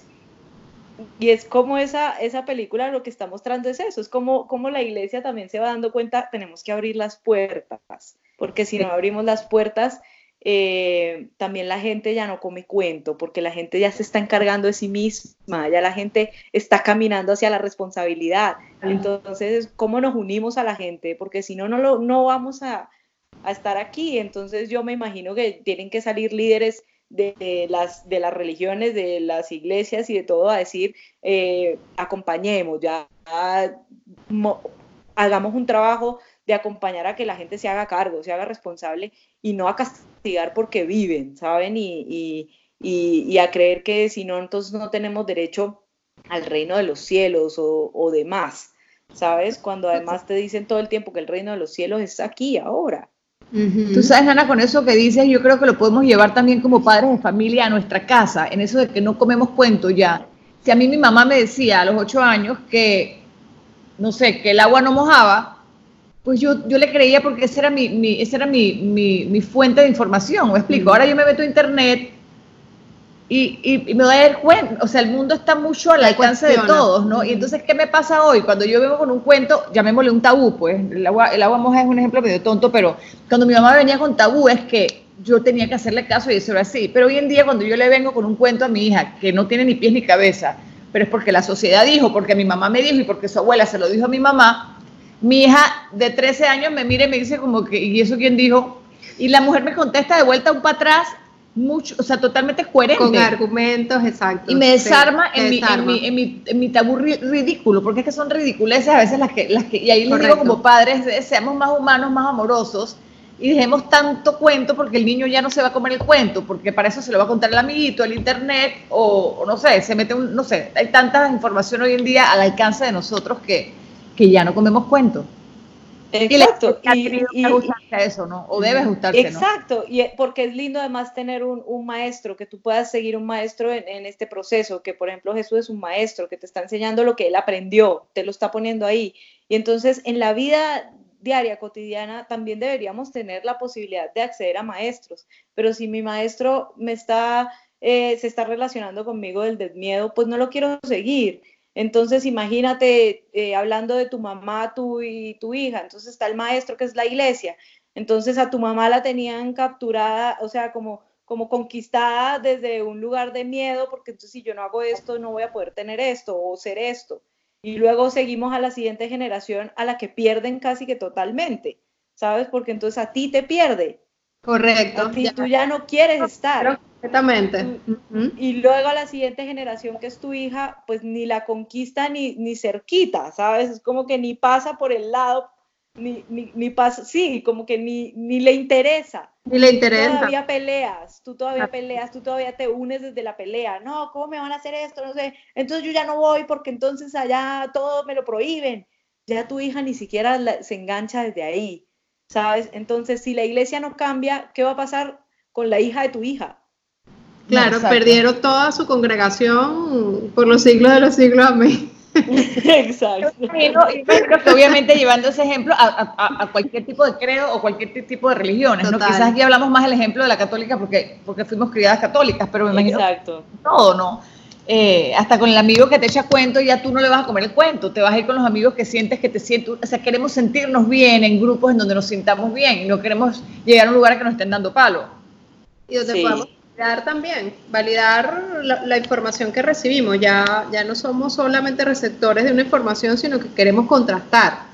S3: Y es, como esa, esa película lo que está mostrando es eso, es como, como la iglesia también se va dando cuenta, tenemos que abrir las puertas, porque si no abrimos las puertas, eh, también la gente ya no come cuento, porque la gente ya se está encargando de sí misma, ya la gente está caminando hacia la responsabilidad. Entonces, ¿cómo nos unimos a la gente? Porque si no, no, lo, no vamos a, a estar aquí. Entonces, yo me imagino que tienen que salir líderes de, las, de las religiones, de las iglesias y de todo a decir, eh, acompañemos, ya hagamos un trabajo de acompañar a que la gente se haga cargo, se haga responsable y no a castigar porque viven, ¿saben? Y, a creer que si no, entonces no tenemos derecho al reino de los cielos o, o demás, ¿sabes? Cuando además te dicen todo el tiempo que el reino de los cielos es aquí, ahora.
S1: Tú sabes, Ana, con eso que dices, yo creo que lo podemos llevar también como padres de familia a nuestra casa, en eso de que no comemos cuento ya. Si a mí mi mamá me decía a los ocho años que, no sé, que el agua no mojaba, pues yo, yo le creía porque esa era, mi, mi esa era mi, mi, fuente de información, ¿me explico? Ahora yo me meto a internet y, y, me doy a dar cuenta, o sea, el mundo está mucho al alcance de todos, ¿no? Y entonces, ¿qué me pasa hoy? Cuando yo vengo con un cuento, llamémosle un tabú, pues, el agua, el agua moja es un ejemplo medio tonto, pero cuando mi mamá venía con tabú es que yo tenía que hacerle caso y eso era así. Pero hoy en día, cuando yo le vengo con un cuento a mi hija, que no tiene ni pies ni cabeza, pero es porque la sociedad dijo, porque mi mamá me dijo y porque su abuela se lo dijo a mi mamá, mi hija de 13 años me mira y me dice como que, ¿y eso quién dijo? Y la mujer me contesta de vuelta un para atrás, mucho, o sea, totalmente coherente.
S2: Con argumentos, exacto.
S1: Y me desarma, en, Mi, en, mi, en, mi, tabú ridículo, porque es que son ridiculeces a veces las que, las que y ahí les digo como padres, seamos más humanos, más amorosos, y dejemos tanto cuento porque el niño ya no se va a comer el cuento, porque para eso se lo va a contar el amiguito, el internet, o, no sé, se mete un, no sé, hay tanta información hoy en día al alcance de nosotros que, que ya no comemos cuentos.
S3: Exacto.
S1: Y, y, y, eso, ¿no? O debe ajustarse,
S3: Exacto, y porque es lindo además tener un, un maestro, que tú puedas seguir un maestro en, en, este proceso, que por ejemplo Jesús es un maestro, que te está enseñando lo que él aprendió, te lo está poniendo ahí. Y entonces en la vida diaria, cotidiana, también deberíamos tener la posibilidad de acceder a maestros. Pero si mi maestro me está, eh, se está relacionando conmigo del desmiedo, pues no lo quiero seguir. Entonces, imagínate eh, hablando de tu mamá tú y tu hija, entonces está el maestro que es la iglesia, entonces a tu mamá la tenían capturada, o sea, como, como conquistada desde un lugar de miedo, porque entonces si yo no hago esto, no voy a poder tener esto o ser esto. Y luego seguimos a la siguiente generación a la que pierden casi que totalmente, ¿sabes? Porque entonces a ti te pierde.
S2: Correcto.
S3: Y tú ya no quieres estar.
S2: Exactamente.
S3: Y luego a la siguiente generación, que es tu hija, pues ni la conquista ni, ni cerquita, ¿sabes? Es como que ni pasa por el lado, ni, ni, ni pasa, sí, como que ni, ni le interesa.
S2: Ni le interesa.
S3: Tú todavía peleas, tú todavía peleas, tú todavía te unes desde la pelea. No, ¿cómo me van a hacer esto? No sé. Entonces yo ya no voy porque entonces allá todo me lo prohíben. Ya tu hija ni siquiera se engancha desde ahí, ¿sabes? Entonces, si la iglesia no cambia, ¿qué va a pasar con la hija de tu hija?
S2: Claro, perdieron toda su congregación por los siglos de los siglos. Amén.
S3: Exacto.
S1: Que obviamente llevando ese ejemplo a, cualquier tipo de credo o cualquier tipo de religiones, ¿no? Quizás aquí hablamos más del ejemplo de la católica porque, porque fuimos criadas católicas, pero me imagino
S3: Exacto.
S1: todo, ¿no? Eh, hasta con el amigo que te echa cuento, ya tú no le vas a comer el cuento, te vas a ir con los amigos que sientes que te sientes, o sea, queremos sentirnos bien en grupos en donde nos sintamos bien, no queremos llegar a un lugar que nos estén dando palo.
S2: Y donde podamos validar también, validar la, información que recibimos. Ya, ya no somos solamente receptores de una información, sino que queremos contrastar.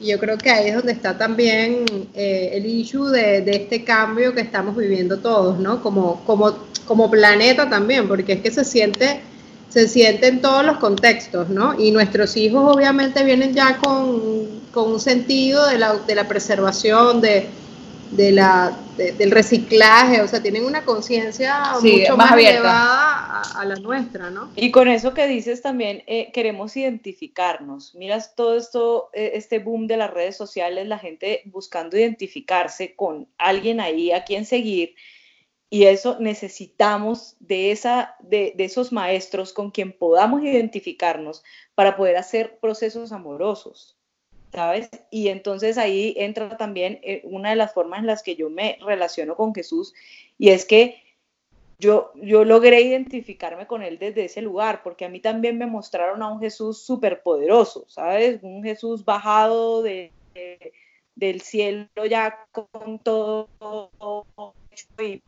S2: Y yo creo que ahí es donde está también eh, el issue de, de, este cambio que estamos viviendo todos, ¿no? Como, como, como planeta también, porque es que se siente, se siente en todos los contextos, ¿no? Y nuestros hijos obviamente vienen ya con, con un sentido de la, de la preservación, de, de la, del reciclaje, o sea, tienen una conciencia mucho más, elevada a, la nuestra, ¿no?
S3: Y con eso que dices también, eh, queremos identificarnos. Miras todo esto, eh, este boom de las redes sociales, la gente buscando identificarse con alguien ahí a quien seguir. Y eso necesitamos de, esa, de, de esos maestros con quien podamos identificarnos para poder hacer procesos amorosos. ¿Sabes? Y entonces ahí entra también eh, una de las formas en las que yo me relaciono con Jesús y es que yo, yo logré identificarme con él desde ese lugar, porque a mí también me mostraron a un Jesús súper poderoso, ¿sabes? Un Jesús bajado de, del cielo ya con todo y,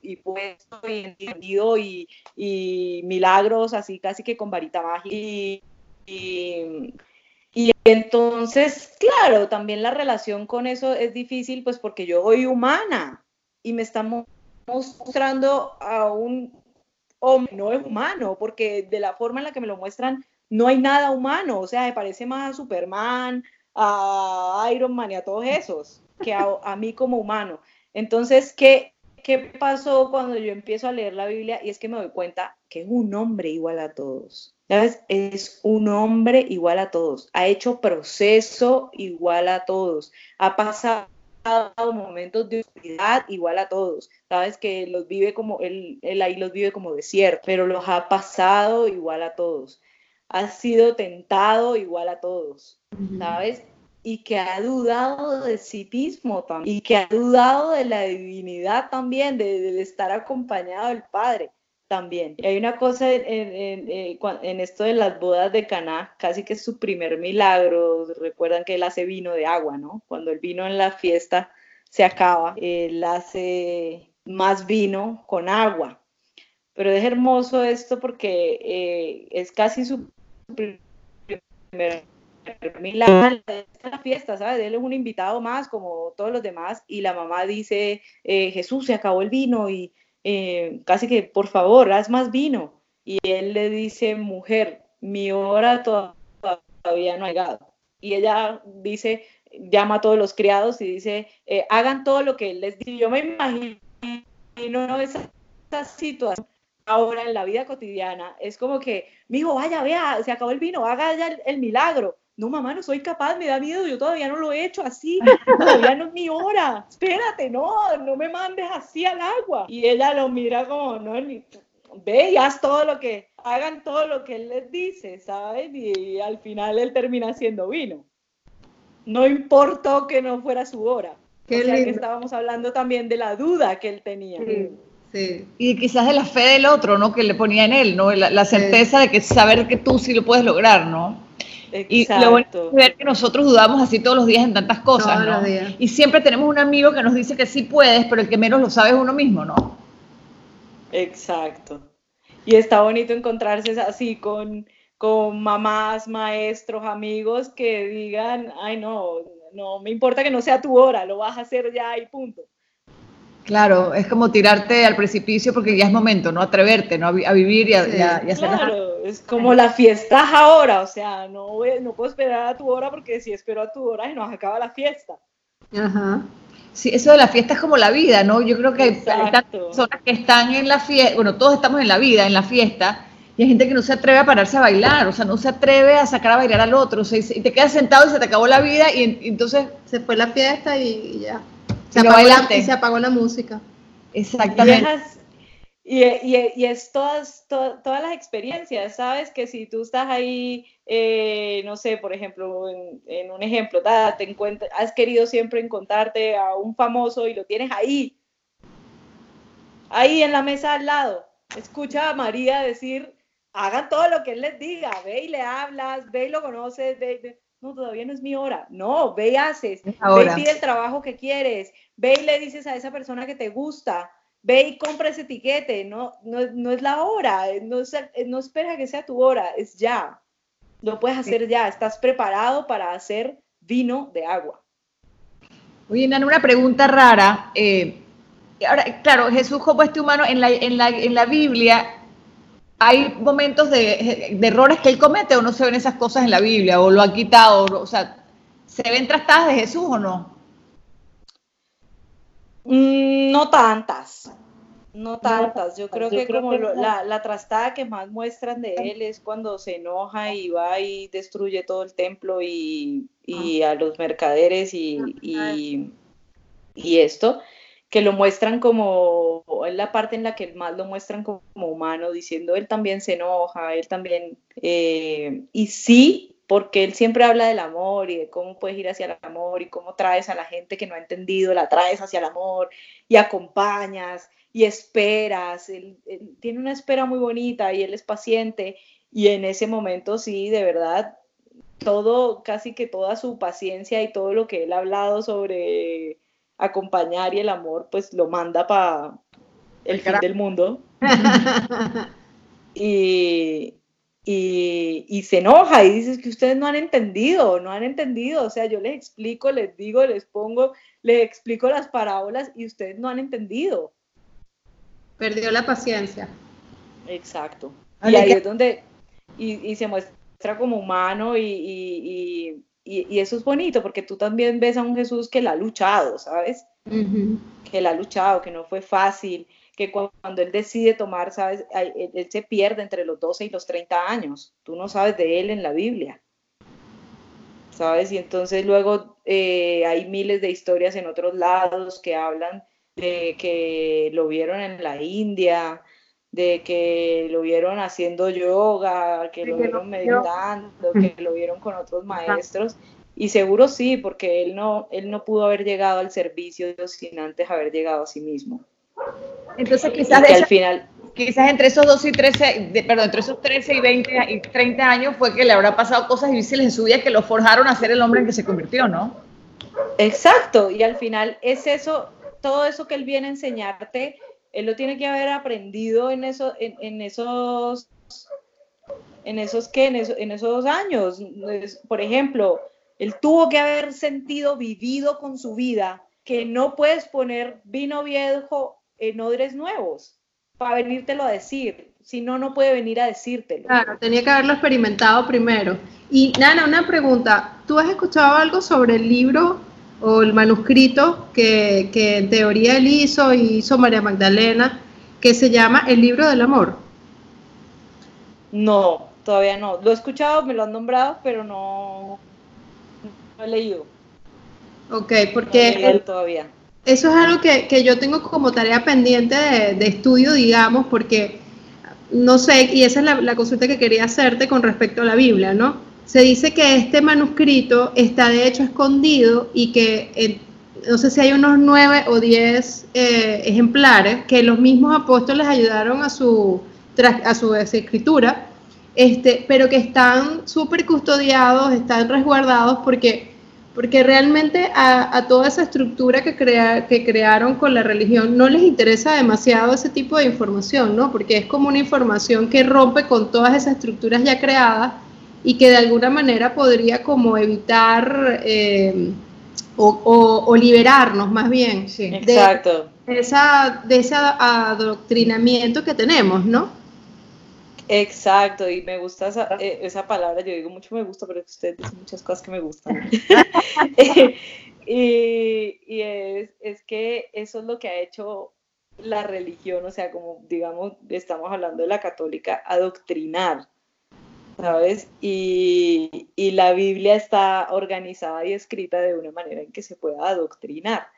S3: y puesto y entendido y, y, milagros así casi que con varita mágica y y entonces, claro, también la relación con eso es difícil, pues porque yo soy humana y me estamos mostrando a un hombre, no es humano, porque de la forma en la que me lo muestran, no hay nada humano, o sea, me parece más a Superman, a Iron Man y a todos esos, que a, a mí como humano. Entonces, ¿qué, ¿qué pasó cuando yo empiezo a leer la Biblia? Y es que me doy cuenta que es un hombre igual a todos. ¿Sabes? Es un hombre igual a todos, ha hecho proceso igual a todos, ha pasado momentos de oscuridad igual a todos, sabes que los vive como, él, él ahí los vive como desierto, pero los ha pasado igual a todos, ha sido tentado igual a todos, ¿sabes? Y que ha dudado de sí mismo también, y que ha dudado de la divinidad también, de, estar acompañado del Padre también. Y hay una cosa en, en, esto de las bodas de Caná, casi que es su primer milagro. Recuerdan que él hace vino de agua, ¿no? Cuando el vino en la fiesta se acaba, él hace más vino con agua. Pero es hermoso esto porque eh, es casi su primer la fiesta, ¿sabes? Él es un invitado más como todos los demás y la mamá dice, eh, Jesús, se acabó el vino y eh, casi que, por favor, haz más vino. Y él le dice, mujer, mi hora todavía no ha llegado. Y ella dice, llama a todos los criados y dice, eh, hagan todo lo que él les dice. Yo me imagino esa, esa situación ahora en la vida cotidiana. Es como que, mi vaya, vea, se acabó el vino, haga ya el, milagro. No, mamá, no soy capaz, me da miedo, yo todavía no lo he hecho así, todavía no es mi hora, espérate, no, no me mandes así al agua. Y ella lo mira como, no, ni, ve y haz todo lo que, hagan todo lo que él les dice, ¿sabes? Y, al final él termina haciendo vino. No importó que no fuera su hora. Qué o sea que estábamos hablando también de la duda que él tenía.
S1: Sí. Y quizás de la fe del otro, ¿no? Que le ponía en él, ¿no? La, certeza de que saber que tú sí lo puedes lograr, ¿no? Exacto. Y lo bueno es ver que nosotros dudamos así todos los días en tantas cosas, ¿no? Y siempre tenemos un amigo que nos dice que sí puedes, pero el que menos lo sabe es uno mismo, ¿no?
S3: Exacto. Y está bonito encontrarse así con, con mamás, maestros, amigos que digan, ay no, no me importa que no sea tu hora, lo vas a hacer ya y punto.
S1: Claro, es como tirarte al precipicio porque ya es momento, ¿no? Atreverte, ¿no? A, vivir y a, hacer
S3: Claro, es como la fiesta ahora, o sea, no, no puedo esperar a tu hora porque si espero a tu hora y nos acaba la fiesta.
S1: Ajá. Sí, eso de la fiesta es como la vida, ¿no? Yo creo que hay personas que están en la fiesta, bueno, todos estamos en la vida, en la fiesta, y hay gente que no se atreve a pararse a bailar, o sea, no se atreve a sacar a bailar al otro, o sea, y te quedas sentado y se te acabó la vida y, entonces...
S2: Se fue la fiesta y ya. Se, apagó la, y se apagó la música.
S3: Exactamente. Y, y, es todas, todas las experiencias, ¿sabes? Que si tú estás ahí, eh, no sé, por ejemplo, en, un ejemplo, te has querido siempre encontrarte a un famoso y lo tienes ahí, ahí en la mesa al lado. Escucha a María decir, hagan todo lo que él les diga, ve y le hablas, ve y lo conoces, ve, no, todavía no es mi hora. No, ve y haces, ve y pide el trabajo que quieres, ve y le dices a esa persona que te gusta. Ve y compra ese etiquete, no, no, es la hora, no, no espera que sea tu hora, es ya. Lo puedes hacer ya, estás preparado para hacer vino de agua.
S1: Oye, Nana, una pregunta rara. Eh, ahora, claro, Jesús como este humano, en la, en la, en la Biblia hay momentos de, errores que él comete o no se ven esas cosas en la Biblia o lo ha quitado, o, sea, ¿se ven trastadas de Jesús o no?
S3: Mm, no tantas, no tantas. Yo creo que como la, la, trastada que más muestran de él es cuando se enoja y va y destruye todo el templo y, ah. a los mercaderes y, y, esto, que lo muestran como, es la parte en la que más lo muestran como humano, diciendo él también se enoja, él también, eh, y sí porque él siempre habla del amor y de cómo puedes ir hacia el amor y cómo traes a la gente que no ha entendido, la traes hacia el amor y acompañas y esperas. Él, tiene una espera muy bonita y él es paciente y en ese momento sí, de verdad, todo, casi que toda su paciencia y todo lo que él ha hablado sobre acompañar y el amor, pues lo manda para el fin del mundo. y, y, se enoja y dices que ustedes no han entendido, no han entendido, o sea, yo les explico, les digo, les pongo, les explico las parábolas y ustedes no han entendido.
S2: Perdió la paciencia.
S3: Exacto. Y ahí es donde, y, se muestra como humano y, eso es bonito porque tú también ves a un Jesús que la ha luchado, ¿sabes? Que la ha luchado, que no fue fácil, que cuando él decide tomar, sabes, él, se pierde entre los 12 y los 30 años. Tú no sabes de él en la Biblia. ¿Sabes? Y entonces luego eh, hay miles de historias en otros lados que hablan de que lo vieron en la India, de que lo vieron haciendo yoga, que lo vieron meditando, que lo vieron con otros maestros. Y seguro sí, porque él no, él no pudo haber llegado al servicio sin antes haber llegado a sí mismo.
S1: Entonces quizás al final quizás entre esos 12 y 13, perdón, entre esos 13 y 20 y 30 años fue que le habrá pasado cosas difíciles en su vida que lo forjaron a ser el hombre en que se convirtió, ¿no?
S3: Exacto, y al final es eso, todo eso que él viene a enseñarte, él lo tiene que haber aprendido en, eso, en, esos, en esos, ¿qué? En, en esos años. Por ejemplo, él tuvo que haber sentido, vivido con su vida, que no puedes poner vino viejo en odres nuevos. para venírtelo a decir. Si no, no puede venir a decírtelo.
S2: Claro, tenía que haberlo experimentado primero. Y Nana, una pregunta. ¿Tú has escuchado algo sobre el libro o el manuscrito que, que en teoría él hizo y hizo María Magdalena, que se llama El libro del amor?
S3: No, todavía no. Lo he escuchado, me lo han nombrado, pero no, no he leído.
S2: Ok, porque
S3: todavía.
S2: eso es algo que, yo tengo como tarea pendiente de, estudio, digamos, porque no sé, y esa es la, consulta que quería hacerte con respecto a la Biblia, ¿no? Se dice que este manuscrito está de hecho escondido y que no sé si hay unos nueve o diez eh, ejemplares que los mismos apóstoles ayudaron a su, a su escritura, este, pero que están súper custodiados, están resguardados porque porque realmente a, toda esa estructura que, crea, que crearon con la religión no les interesa demasiado ese tipo de información, ¿no? Porque es como una información que rompe con todas esas estructuras ya creadas y que de alguna manera podría como evitar eh, o, liberarnos más bien
S3: Exacto.
S2: esa, de ese adoctrinamiento que tenemos, ¿no?
S3: Exacto, y me gusta eh, esa, palabra, yo digo mucho me gusta, pero usted dice muchas cosas que me gustan. y, es, que eso es lo que ha hecho la religión, o sea, como digamos, estamos hablando de la católica, adoctrinar, ¿sabes? Y, y la Biblia está organizada y escrita de una manera en que se pueda adoctrinar.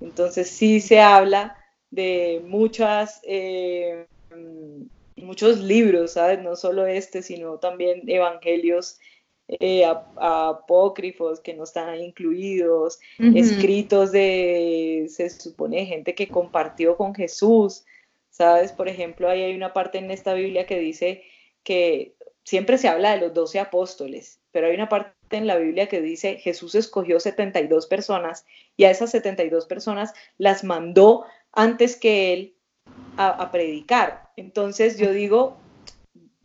S3: Entonces sí se habla de muchas... Eh, muchos libros, ¿sabes? No solo este, sino también evangelios eh, apócrifos que no están incluidos, escritos de, se supone, gente que compartió con Jesús, ¿sabes? Por ejemplo, ahí hay una parte en esta Biblia que dice que siempre se habla de los doce apóstoles, pero hay una parte en la Biblia que dice Jesús escogió 72 personas y a esas 72 personas las mandó antes que él a, predicar. Entonces yo digo,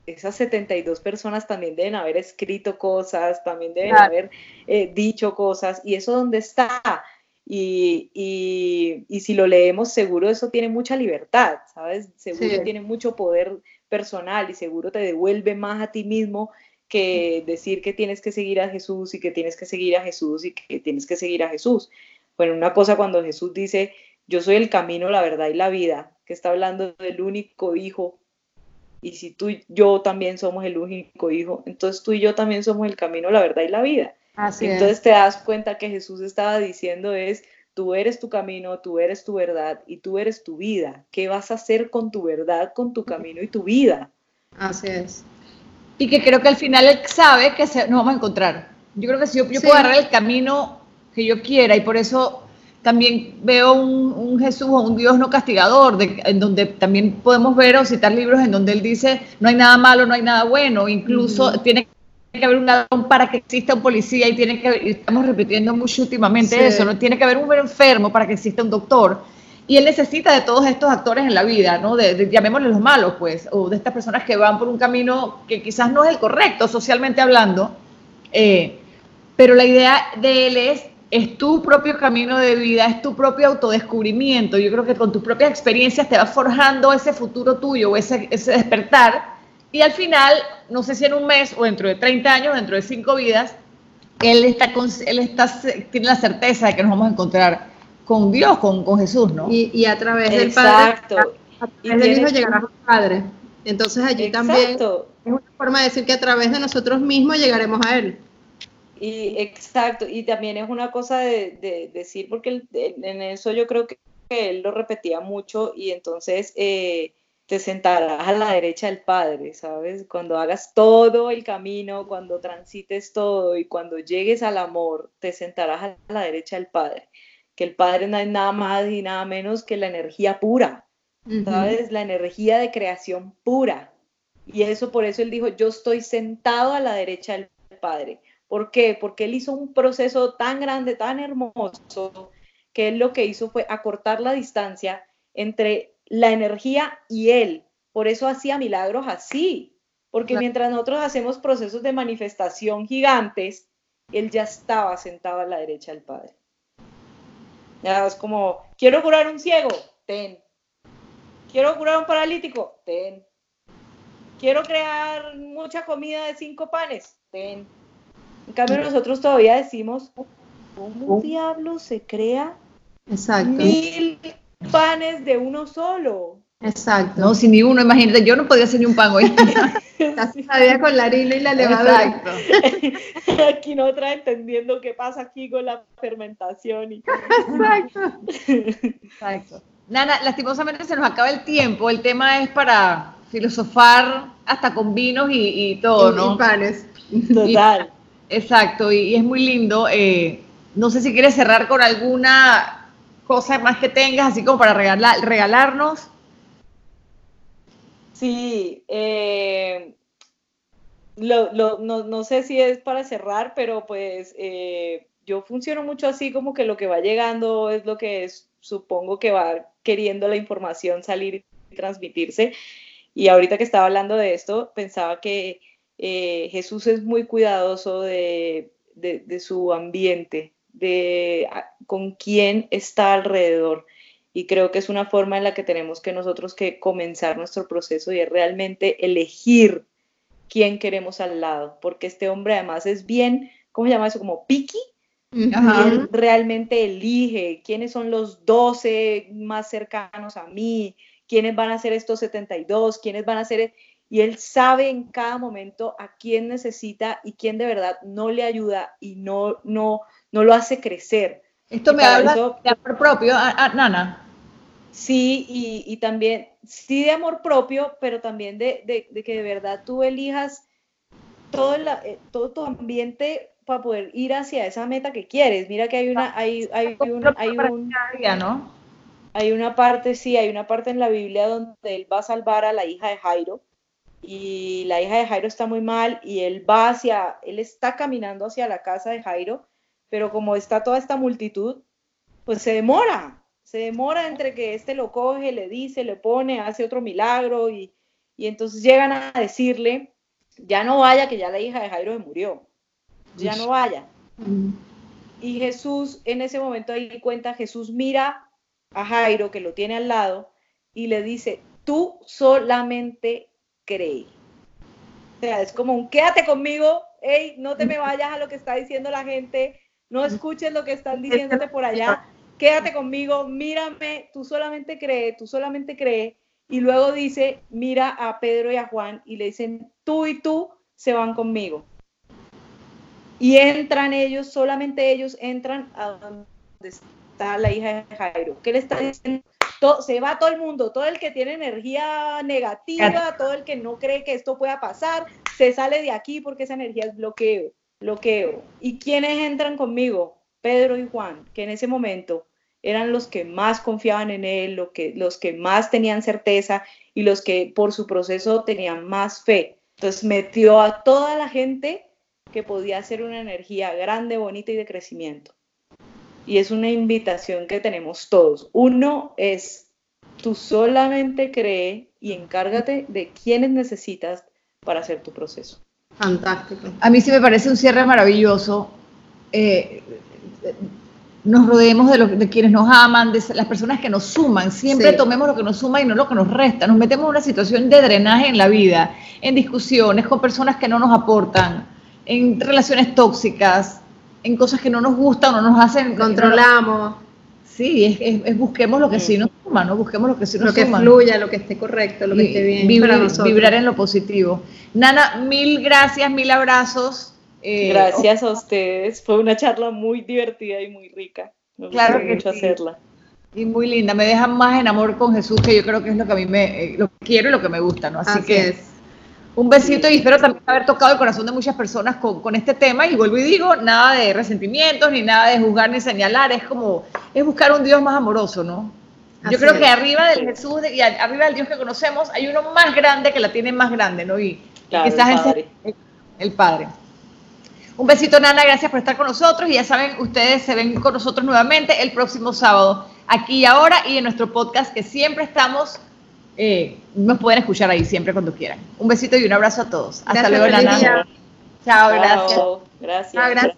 S3: esas 72 personas también deben haber escrito cosas, también deben haber eh, dicho cosas, y eso dónde está. Y, y, si lo leemos, seguro eso tiene mucha libertad, ¿sabes? Seguro tiene mucho poder personal y seguro te devuelve más a ti mismo que decir que tienes que seguir a Jesús y que tienes que seguir a Jesús y que tienes que seguir a Jesús. Bueno, una cosa cuando Jesús dice, yo soy el camino, la verdad y la vida, que está hablando del único hijo. Y si tú y yo también somos el único hijo, entonces tú y yo también somos el camino, la verdad y la vida. entonces te das cuenta que Jesús estaba diciendo es, tú eres tu camino, tú eres tu verdad y tú eres tu vida. ¿Qué vas a hacer con tu verdad, con tu camino y tu vida?
S2: Así es.
S1: Y que creo que al final él sabe que se, nos vamos a encontrar. Yo creo que si yo, yo puedo agarrar el camino que yo quiera y por eso también veo un, Jesús o un Dios no castigador, en donde también podemos ver o citar libros en donde él dice no hay nada malo, no hay nada bueno, incluso tiene que haber un ladrón para que exista un policía y tiene que estamos repitiendo mucho últimamente eso, no tiene que haber un enfermo para que exista un doctor. Y él necesita de todos estos actores en la vida, ¿no? De, llamémosle los malos, pues, o de estas personas que van por un camino que quizás no es el correcto, socialmente hablando. Eh, pero la idea de él es es tu propio camino de vida, es tu propio autodescubrimiento. Yo creo que con tus propias experiencias te vas forjando ese futuro tuyo o ese, despertar. Y al final, no sé si en un mes o dentro de 30 años, dentro de 5 vidas, él, está, él está, tiene la certeza de que nos vamos a encontrar con Dios, con, con Jesús, ¿no?
S2: Y, a través del Padre, a través del Hijo llegará al Padre. Entonces allí también es una forma de decir que a través de nosotros mismos llegaremos a Él.
S3: Y exacto, y también es una cosa de, decir, porque en eso yo creo que, él lo repetía mucho y entonces eh, te sentarás a la derecha del Padre, ¿sabes? Cuando hagas todo el camino, cuando transites todo y cuando llegues al amor, te sentarás a la derecha del Padre, que el Padre no es nada más y nada menos que la energía pura, ¿sabes? La energía de creación pura. Y eso por eso él dijo, yo estoy sentado a la derecha del Padre ¿Por qué? Porque él hizo un proceso tan grande, tan hermoso, que él lo que hizo fue acortar la distancia entre la energía y él. Por eso hacía milagros así, porque mientras nosotros hacemos procesos de manifestación gigantes, él ya estaba sentado a la derecha del Padre. Ya es como, quiero curar un ciego, ten. quiero curar un paralítico, ten. Quiero crear mucha comida de cinco panes, ten. En cambio, nosotros todavía decimos, ¿cómo diablo se crea
S2: Exacto.
S3: mil panes de uno solo?
S2: Exacto.
S1: No, sin ni uno, imagínate, yo no podía hacer ni un pan hoy.
S2: Estás todavía con la harina y la levadura.
S1: Exacto.
S3: Aquí no otra entendiendo qué pasa aquí con la fermentación. Y...
S2: Exacto.
S1: Exacto. Nana, lastimosamente se nos acaba el tiempo. El tema es para filosofar hasta con vinos y, y todo,
S2: Y-
S1: ¿no?
S2: y panes.
S3: Total.
S1: Exacto, y, y es muy lindo. eh, no sé si quieres cerrar con alguna cosa más que tengas, así como para regalar, regalarnos.
S3: Sí, eh, lo- lo- no, no sé si es para cerrar, pero pues eh, yo funciono mucho así como que lo que va llegando es lo que supongo que va queriendo la información salir y transmitirse. Y ahorita que estaba hablando de esto, pensaba que eh, Jesús es muy cuidadoso de- de su ambiente, de a- con quién está alrededor. Y creo que es una forma en la que tenemos que nosotros que comenzar nuestro proceso y es realmente elegir quién queremos al lado, porque este hombre además es bien, ¿cómo se llama eso? Como y él realmente elige quiénes son los 12 más cercanos a mí, quiénes van a ser estos 72, quiénes van a ser... Y él sabe en cada momento a quién necesita y quién de verdad no le ayuda y no, no, no lo hace crecer.
S1: Esto
S3: Y
S1: me habla
S3: eso-
S1: de amor propio, Nana.
S3: Sí, y, y también, sí de amor propio, pero también de, de- de que de verdad tú elijas todo, eh, todo tu ambiente para poder ir hacia esa meta que quieres. Mira que hay una, hay, hay un, hay un,
S1: cada día, ¿no?
S3: hay una parte, sí, hay una parte en la Biblia donde él va a salvar a la hija de Jairo y la hija de Jairo está muy mal y él va hacia, él está caminando hacia la casa de Jairo, pero como está toda esta multitud, pues se demora, se demora entre que este lo coge, le dice, le pone, hace otro milagro y, y entonces llegan a decirle, ya no vaya, que ya la hija de Jairo se murió, ya no vaya. Y Jesús, en ese momento ahí cuenta, Jesús mira a Jairo, que lo tiene al lado, y le dice, tú solamente cree. O sea, es como un quédate conmigo, hey, no te me vayas a lo que está diciendo la gente, no escuches lo que están diciéndote por allá, quédate conmigo, mírame, tú solamente cree, tú solamente cree. Y luego dice, mira a Pedro y a Juan y le dicen, tú y tú se van conmigo. Y entran ellos, solamente ellos entran a donde está la hija de Jairo. ¿Qué le está diciendo? Todo- se va todo el mundo, todo el que tiene energía negativa, todo el que no cree que esto pueda pasar, se sale de aquí porque esa energía es bloqueo, bloqueo. ¿Y quiénes entran conmigo? Pedro y Juan, que en ese momento eran los que más confiaban en él, lo que, los que más tenían certeza y los que por su proceso tenían más fe. Entonces metió a toda la gente que podía ser una energía grande, bonita y de crecimiento. Y es una invitación que tenemos todos. Uno es, tú solamente cree y encárgate de quienes necesitas para hacer tu proceso.
S2: Fantástico.
S1: A mí sí me parece un cierre maravilloso. Eh, nos rodeemos de, los- de quienes nos aman, de las personas que nos suman. Siempre
S2: Sí.
S1: tomemos lo que nos suma y no lo que nos resta. Nos metemos en una situación de drenaje en la vida, en discusiones con personas que no nos aportan, en relaciones tóxicas, en cosas que no nos gustan o no nos hacen.
S2: Controlamos
S1: Sí, es, es- es busquemos lo que sí nos suma, ¿no? Busquemos lo que sí nos
S2: lo que
S1: suma.
S2: fluya, lo que esté correcto, lo que
S1: Y
S2: esté bien
S1: vibrar,
S2: para nosotros.
S1: vibrar en lo positivo. Nana, mil gracias, mil abrazos. Eh,
S3: Gracias a ustedes. Fue una charla muy divertida y muy rica. Me
S1: Claro
S3: gustó
S1: que
S3: mucho
S1: sí.
S3: hacerla.
S1: Y muy linda, me dejan más en amor con Jesús, que yo creo que es lo que a mí me eh, lo que quiero y lo que me gusta, ¿no? Así,
S2: Así
S1: que
S2: es.
S1: Un besito y espero también haber tocado el corazón de muchas personas con, con este tema. Y vuelvo y digo, nada de resentimientos, ni nada de juzgar ni señalar, es como, es buscar un Dios más amoroso, ¿no? Yo
S2: Así
S1: creo
S2: es.
S1: que arriba del. Jesús y arriba del Dios que conocemos hay uno más grande que la tiene más grande, ¿no? Y
S3: Claro,
S1: quizás
S3: el
S1: ese
S3: Padre.
S1: es el Padre. Un besito, Nana, gracias por estar con nosotros. Y ya saben, ustedes se ven con nosotros nuevamente el próximo sábado, aquí y ahora, y en nuestro podcast que siempre estamos, eh, nos pueden escuchar ahí siempre cuando quieran. Un besito y un abrazo a todos. Hasta
S2: Gracias,
S1: luego, Nana. Chao, gracias.
S3: Chao, Gracias.
S2: Ah, gracias.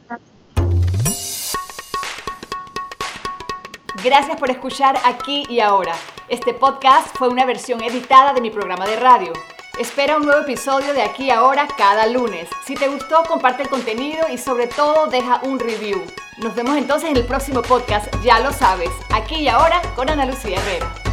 S1: Gracias por escuchar aquí y ahora. Este podcast fue una versión editada de mi programa de radio. Espera un nuevo episodio de aquí ahora cada lunes. Si te gustó, comparte el contenido y sobre todo deja un review. Nos vemos entonces en el próximo podcast, ya lo sabes, aquí y ahora con Ana Lucía Herrera.